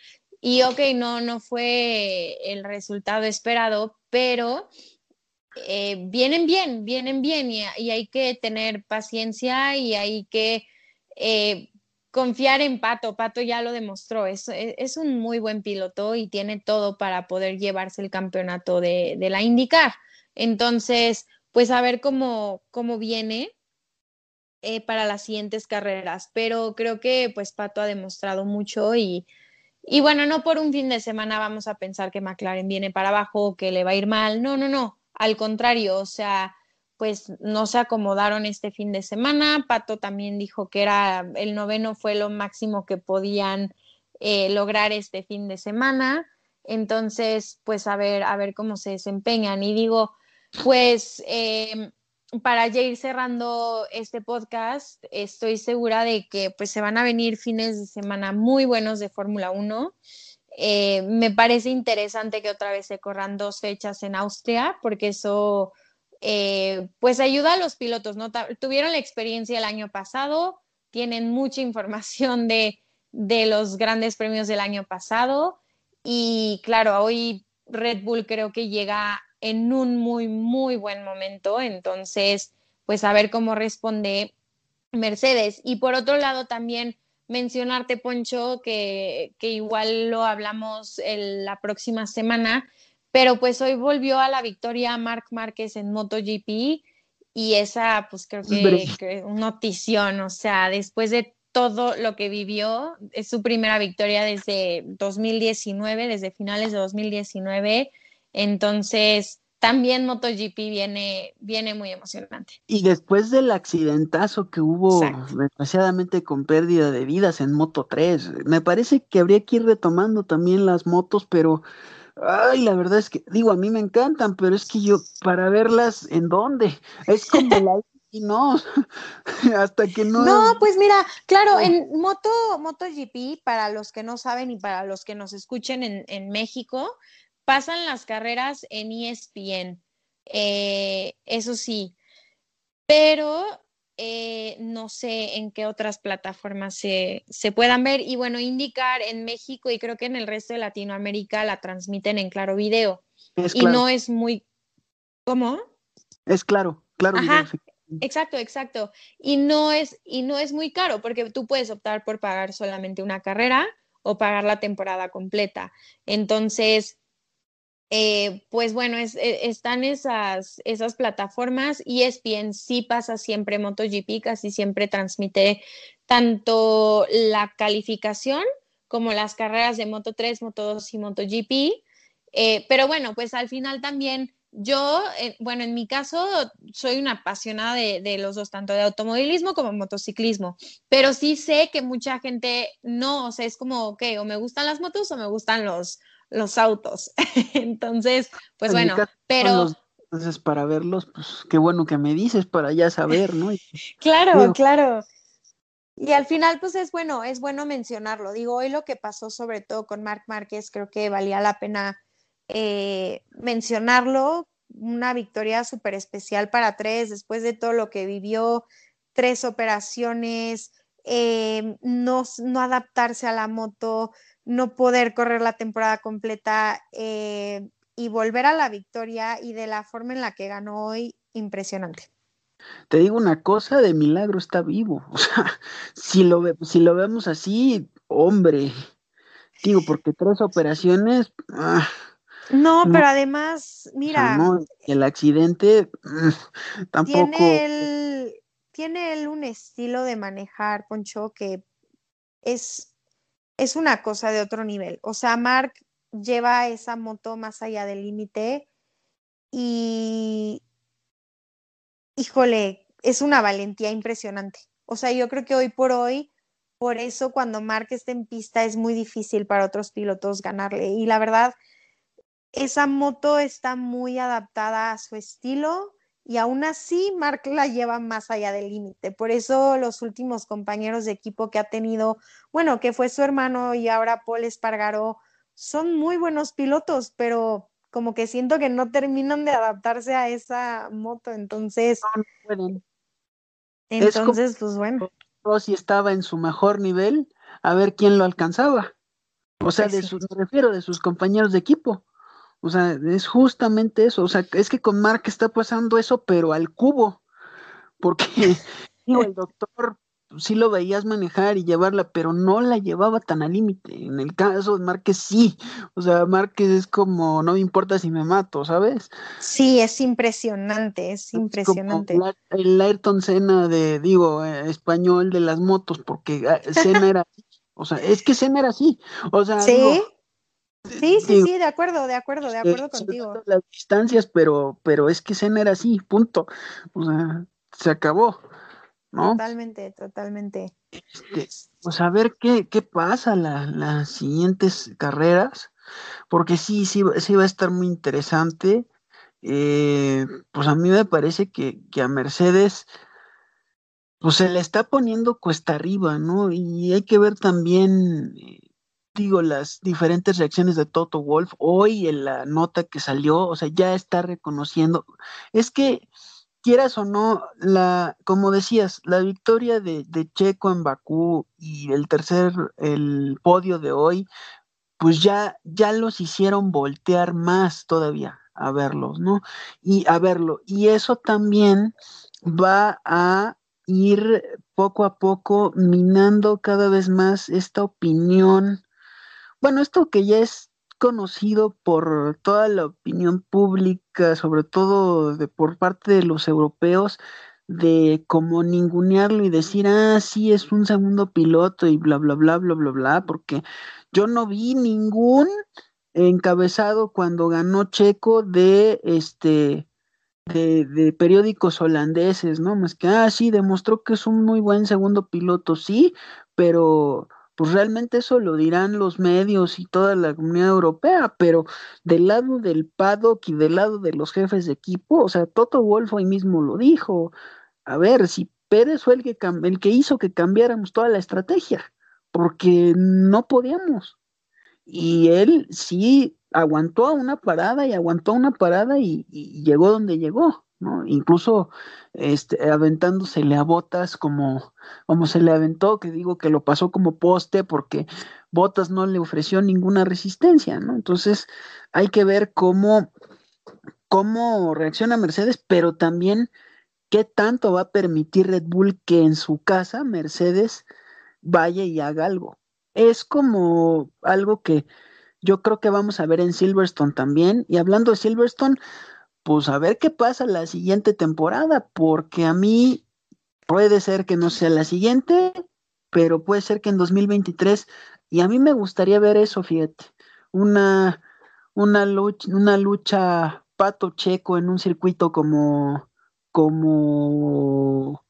y ok, no, no fue el resultado esperado, pero eh, vienen bien, vienen bien y, hay que tener paciencia y hay que eh, confiar en Pato. Pato ya lo demostró, es, es, un muy buen piloto y tiene todo para poder llevarse el campeonato de, de la IndyCar. Entonces, pues a ver cómo, cómo viene. Eh, para las siguientes carreras, pero creo que pues Pato ha demostrado mucho y, y bueno, no por un fin de semana vamos a pensar que McLaren viene para abajo que le va a ir mal. No, no, no. Al contrario, o sea, pues no se acomodaron este fin de semana. Pato también dijo que era el noveno fue lo máximo que podían eh, lograr este fin de semana. Entonces, pues a ver, a ver cómo se desempeñan. Y digo, pues eh, para ya ir cerrando este podcast, estoy segura de que pues se van a venir fines de semana muy buenos de Fórmula 1. Eh, me parece interesante que otra vez se corran dos fechas en Austria, porque eso eh, pues ayuda a los pilotos, ¿no? Tuvieron la experiencia el año pasado, tienen mucha información de, de los grandes premios del año pasado y claro, hoy Red Bull creo que llega en un muy, muy buen momento. Entonces, pues a ver cómo responde Mercedes. Y por otro lado, también mencionarte, Poncho, que, que igual lo hablamos la próxima semana, pero pues hoy volvió a la victoria Marc Márquez en MotoGP y esa, pues creo que, que notición, o sea, después de todo lo que vivió, es su primera victoria desde 2019, desde finales de 2019 entonces, también MotoGP viene, viene muy emocionante. Y después del accidentazo que hubo, desgraciadamente con pérdida de vidas en Moto 3, me parece que habría que ir retomando también las motos, pero ay, la verdad es que, digo, a mí me encantan, pero es que yo, para verlas, ¿en dónde? Es como la y no, hasta que no. No, pues mira, claro, en Moto, MotoGP, para los que no saben y para los que nos escuchen en, en México, pasan las carreras en ESPN, eh, eso sí, pero eh, no sé en qué otras plataformas se, puedan ver. Y bueno, indicar en México y creo que en el resto de Latinoamérica la transmiten en Claro Video. y no es muy... ¿Cómo? Es claro, claro. Ajá. Exacto, exacto. Y no es, y no es muy caro, porque tú puedes optar por pagar solamente una carrera o pagar la temporada completa. Entonces, eh, pues bueno, e, están esas, esas plataformas. ESPN sí pasa siempre MotoGP, casi siempre transmite tanto la calificación como las carreras de Moto 3, Moto 2 y MotoGP. Eh, pero bueno, pues al final también yo, eh, bueno, en mi caso, soy una apasionada de, los dos, tanto de automovilismo como motociclismo, pero sí sé que mucha gente no, o sea, es como, ok, o me gustan las motos o me gustan los, los autos. Entonces, pues bueno, pero... Entonces, para verlos, pues qué bueno que me dices para ya saber, ¿no? claro, claro. Y al final, pues es bueno, es bueno mencionarlo. Digo, hoy lo que pasó sobre todo con Marc Márquez, creo que valía la pena eh, mencionarlo, una victoria súper especial para tres, después de todo lo que vivió, tres operaciones, eh, no, no, adaptarse a la moto, no poder correr la temporada completa eh, y volver a la victoria y de la forma en la que ganó hoy, impresionante. Te digo una cosa, de milagro está vivo. O sea, si lo, si lo vemos así, hombre, digo, porque tres operaciones, ah, no, pero además, mira. el accidente mm, tampoco. Tiene tiene un estilo de manejar, Poncho, que es, es una cosa de otro nivel. O sea, Mark lleva esa moto más allá del límite y, híjole, es una valentía impresionante. O sea, yo creo que hoy por hoy, por eso cuando Mark está en pista es muy difícil para otros pilotos ganarle. Y la verdad, esa moto está muy adaptada a su estilo y aún así Mark la lleva más allá del límite. Por eso los últimos compañeros de equipo que ha tenido, bueno, que fue su hermano y ahora Paul Espargaró, son muy buenos pilotos, pero como que siento que no terminan de adaptarse a esa moto, entonces... Entonces, pues bueno. Si estaba en su mejor nivel, a ver quién lo alcanzaba. O sea, de me refiero de sus compañeros de equipo. O sea, es justamente eso. O sea, es que con Mark está pasando eso, pero al cubo. Porque digo, el doctor sí lo veías manejar y llevarla, pero no la llevaba tan al límite. En el caso de Márquez sí. O sea, Márquez es como, no me importa si me mato, ¿sabes? Sí, es impresionante, es impresionante. el Ayrton Senna de, digo, eh, español de las motos, porque ah, Senna era así. O sea, es que Senna era así. O sea, ¿Sí? Sí, sí, sí, de acuerdo, de acuerdo, de acuerdo contigo. Las distancias, pero, pero es que Senna era así, punto. O sea, se acabó, ¿no? Totalmente, totalmente. Este, pues a ver qué, qué pasa la, las siguientes carreras, porque sí, sí, sí va a estar muy interesante. Eh, pues a mí me parece que, que a Mercedes pues se le está poniendo cuesta arriba, ¿no? Y hay que ver también eh, digo, las diferentes reacciones de Toto Wolf, hoy en la nota que salió, o sea, ya está reconociendo, es que quieras o no, la, como decías, la victoria de, Checo en Bakú y el tercer, el podio de hoy, pues ya, ya los hicieron voltear más todavía a verlos, ¿no? Y a verlo. Y eso también va a ir poco a poco minando cada vez más esta opinión bueno, esto que ya es conocido por toda la opinión pública, sobre todo de, por parte de los europeos, de como ningunearlo y decir, ah, sí, es un segundo piloto y bla, bla, bla, bla, bla, bla, porque yo no vi ningún encabezado cuando ganó Checo de este de, de, periódicos holandeses, ¿no? Más que, ah, sí, demostró que es un muy buen segundo piloto, sí, pero pues realmente eso lo dirán los medios y toda la comunidad europea, pero del lado del paddock y del lado de los jefes de equipo, o sea, Toto Wolf hoy mismo lo dijo, a ver, si Pérez fue el que, el que hizo que cambiáramos toda la estrategia, porque no podíamos. Y él sí aguantó una parada y aguantó una parada y llegó donde llegó. Incluso este, aventándosele a botas como, como se le aventó, que digo que lo pasó como poste porque Botas no le ofreció ninguna resistencia, ¿no? Entonces hay que ver cómo, cómo reacciona Mercedes, pero también qué tanto va a permitir Red Bull que en su casa Mercedes vaya y haga algo. Es como algo que yo creo que vamos a ver en Silverstone también. Y hablando de Silverstone, pues a ver qué pasa la siguiente temporada, porque a mí puede ser que no sea la siguiente, pero puede ser que en 2023, y a mí me gustaría ver eso, fíjate, una, una lucha, una lucha Pato Checo en un circuito como, como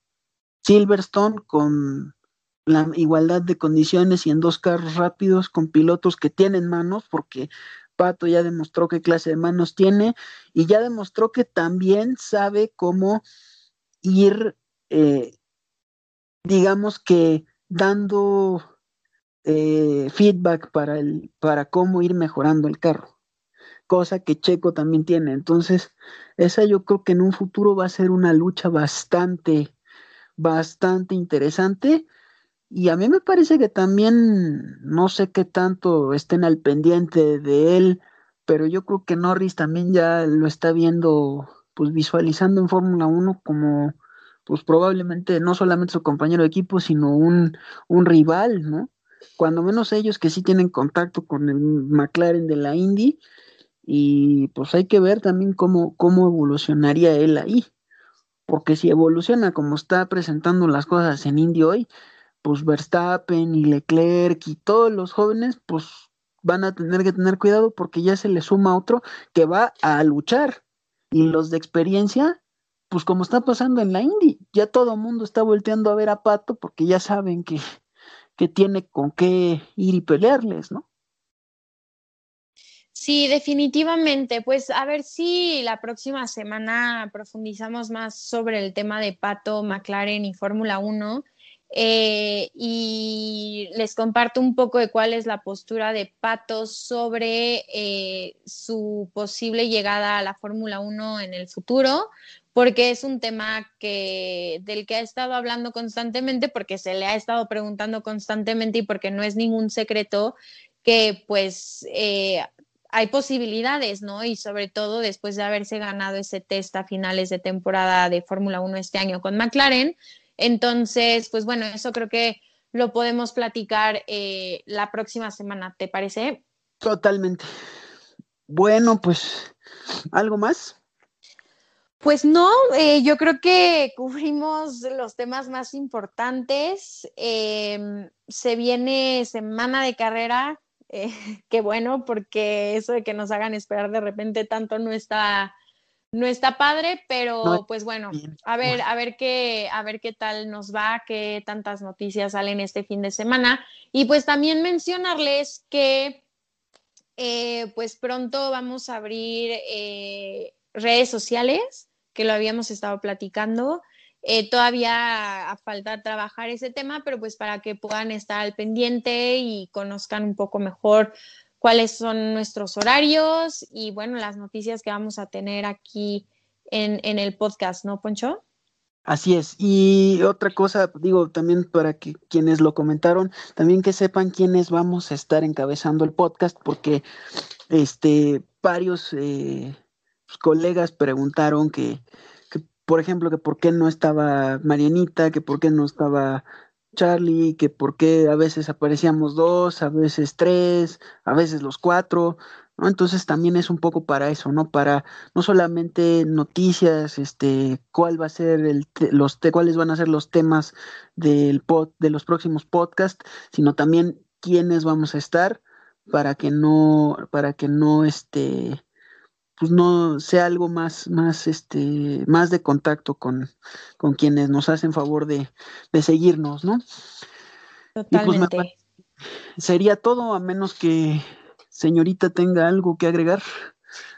Silverstone, con la igualdad de condiciones y en dos carros rápidos con pilotos que tienen manos, porque Pato ya demostró qué clase de manos tiene y ya demostró que también sabe cómo ir, eh, digamos que dando eh, feedback para, el, para cómo ir mejorando el carro, cosa que Checo también tiene. Entonces, esa yo creo que en un futuro va a ser una lucha bastante, bastante interesante. Y a mí me parece que también, no sé qué tanto estén al pendiente de él, pero yo creo que Norris también ya lo está viendo, pues visualizando en Fórmula 1 como, pues probablemente no solamente su compañero de equipo, sino un, un rival, ¿no? cuando menos ellos que sí tienen contacto con el McLaren de la Indy, y pues hay que ver también cómo, cómo evolucionaría él ahí, porque si evoluciona como está presentando las cosas en Indy hoy, pues Verstappen y Leclerc y todos los jóvenes, pues van a tener que tener cuidado porque ya se le suma otro que va a luchar. Y los de experiencia, pues como está pasando en la Indy, ya todo el mundo está volteando a ver a Pato porque ya saben que, que tiene con qué ir y pelearles, ¿no? Sí, definitivamente. Pues a ver si la próxima semana profundizamos más sobre el tema de Pato, McLaren y Fórmula 1. Eh, y les comparto un poco de cuál es la postura de Pato sobre eh, su posible llegada a la Fórmula 1 en el futuro, porque es un tema que, del que ha estado hablando constantemente, porque se le ha estado preguntando constantemente y porque no es ningún secreto que pues eh, hay posibilidades, ¿no? Y sobre todo después de haberse ganado ese test a finales de temporada de Fórmula 1 este año con McLaren. Entonces, pues bueno, eso creo que lo podemos platicar eh, la próxima semana, ¿te parece? Totalmente. Bueno, pues, ¿algo más? Pues no, eh, yo creo que cubrimos los temas más importantes. Em, se viene semana de carrera, eh, qué bueno, porque eso de que nos hagan esperar de repente tanto no está, no está padre, pero pues bueno, a ver, a ver qué, a ver qué tal nos va, qué tantas noticias salen este fin de semana. Y pues también mencionarles que eh, pues pronto vamos a abrir redes sociales que lo habíamos estado platicando. Eh, todavía falta trabajar ese tema, pero pues para que puedan estar al pendiente y conozcan un poco mejor cuáles son nuestros horarios y bueno, las noticias que vamos a tener aquí en, en el podcast, ¿no, Poncho? Así es. Y otra cosa, digo, también para que quienes lo comentaron, también que sepan quiénes vamos a estar encabezando el podcast, porque este varios eh, pues, colegas preguntaron que, por ejemplo, que por qué no estaba Marianita, que por qué no estaba Charlie, que por qué a veces aparecíamos dos, a veces tres, a veces los cuatro, ¿no? Entonces también es un poco para eso, ¿no? Para no solamente noticias, este, cuál va a ser el, los, cuáles van a ser los temas del pod, de los próximos podcasts, sino también quiénes vamos a estar para que no, para que no, este, pues no sea algo más, más, este, más de contacto con, con quienes nos hacen favor de, de seguirnos, ¿no? Pues, Totalmente. sería todo, a menos que señorita tenga algo que agregar.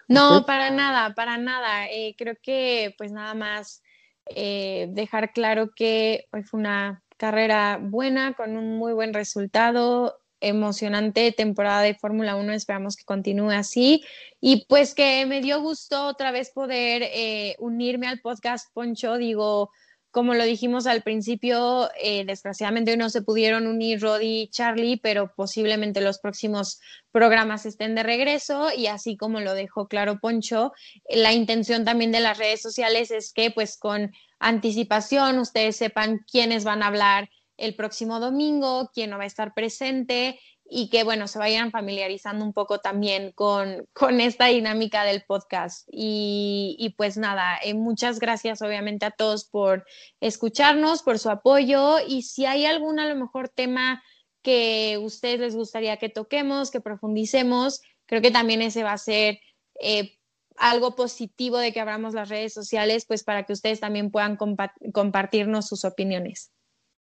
No, para nada, para nada. Eh, creo que pues nada más eh, dejar claro que hoy fue una carrera buena, con un muy buen resultado emocionante temporada de Fórmula 1, esperamos que continúe así. Y pues que me dio gusto otra vez poder eh, unirme al podcast Poncho, digo, como lo dijimos al principio, eh, desgraciadamente no se pudieron unir Roddy y Charlie, pero posiblemente los próximos programas estén de regreso y así como lo dejó claro Poncho, la intención también de las redes sociales es que pues con anticipación ustedes sepan quiénes van a hablar el próximo domingo, quién no va a estar presente y que, bueno, se vayan familiarizando un poco también con, con esta dinámica del podcast. Y, pues nada, eh, muchas gracias obviamente a todos por escucharnos, por su apoyo y si hay algún a lo mejor tema que ustedes les gustaría que toquemos, que profundicemos, creo que también ese va a ser... Eh, algo positivo de que abramos las redes sociales, pues para que ustedes también puedan compartirnos sus opiniones.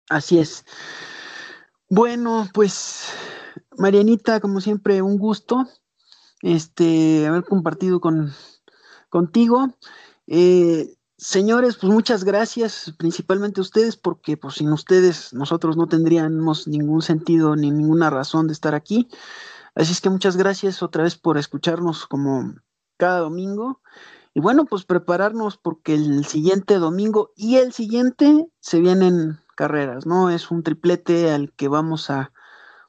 Así es. Bueno, pues Marianita, como siempre, un gusto este, haber compartido con, contigo. Eh, señores, pues muchas gracias, principalmente a ustedes, porque pues sin ustedes nosotros no tendríamos ningún sentido ni ninguna razón de estar aquí. Así es que muchas gracias otra vez por escucharnos como cada domingo. Y bueno, pues prepararnos porque el siguiente domingo y el siguiente se vienen carreras, ¿no? Es un triplete al que vamos a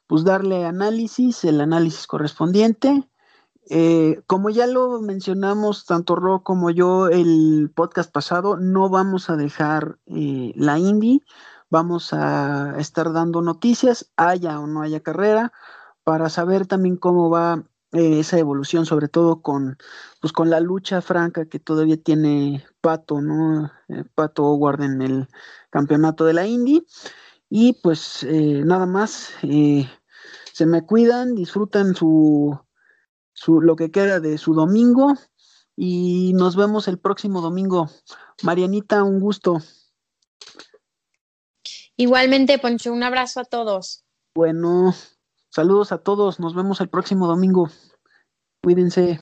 pues darle análisis, el análisis correspondiente. Eh, como ya lo mencionamos, tanto Ro como yo el podcast pasado, no vamos a dejar eh, la Indy, vamos a estar dando noticias, haya o no haya carrera, para saber también cómo va eh, esa evolución, sobre todo con, pues, con la lucha franca que todavía tiene Pato, ¿no? Pato Howard en el campeonato de la Indy. Y pues nada más, se me cuidan, disfrutan su lo que queda de su domingo y nos vemos el próximo domingo. Marianita, un gusto. Igualmente, Poncho, un abrazo a todos. Bueno, saludos a todos, nos vemos el próximo domingo. Cuídense.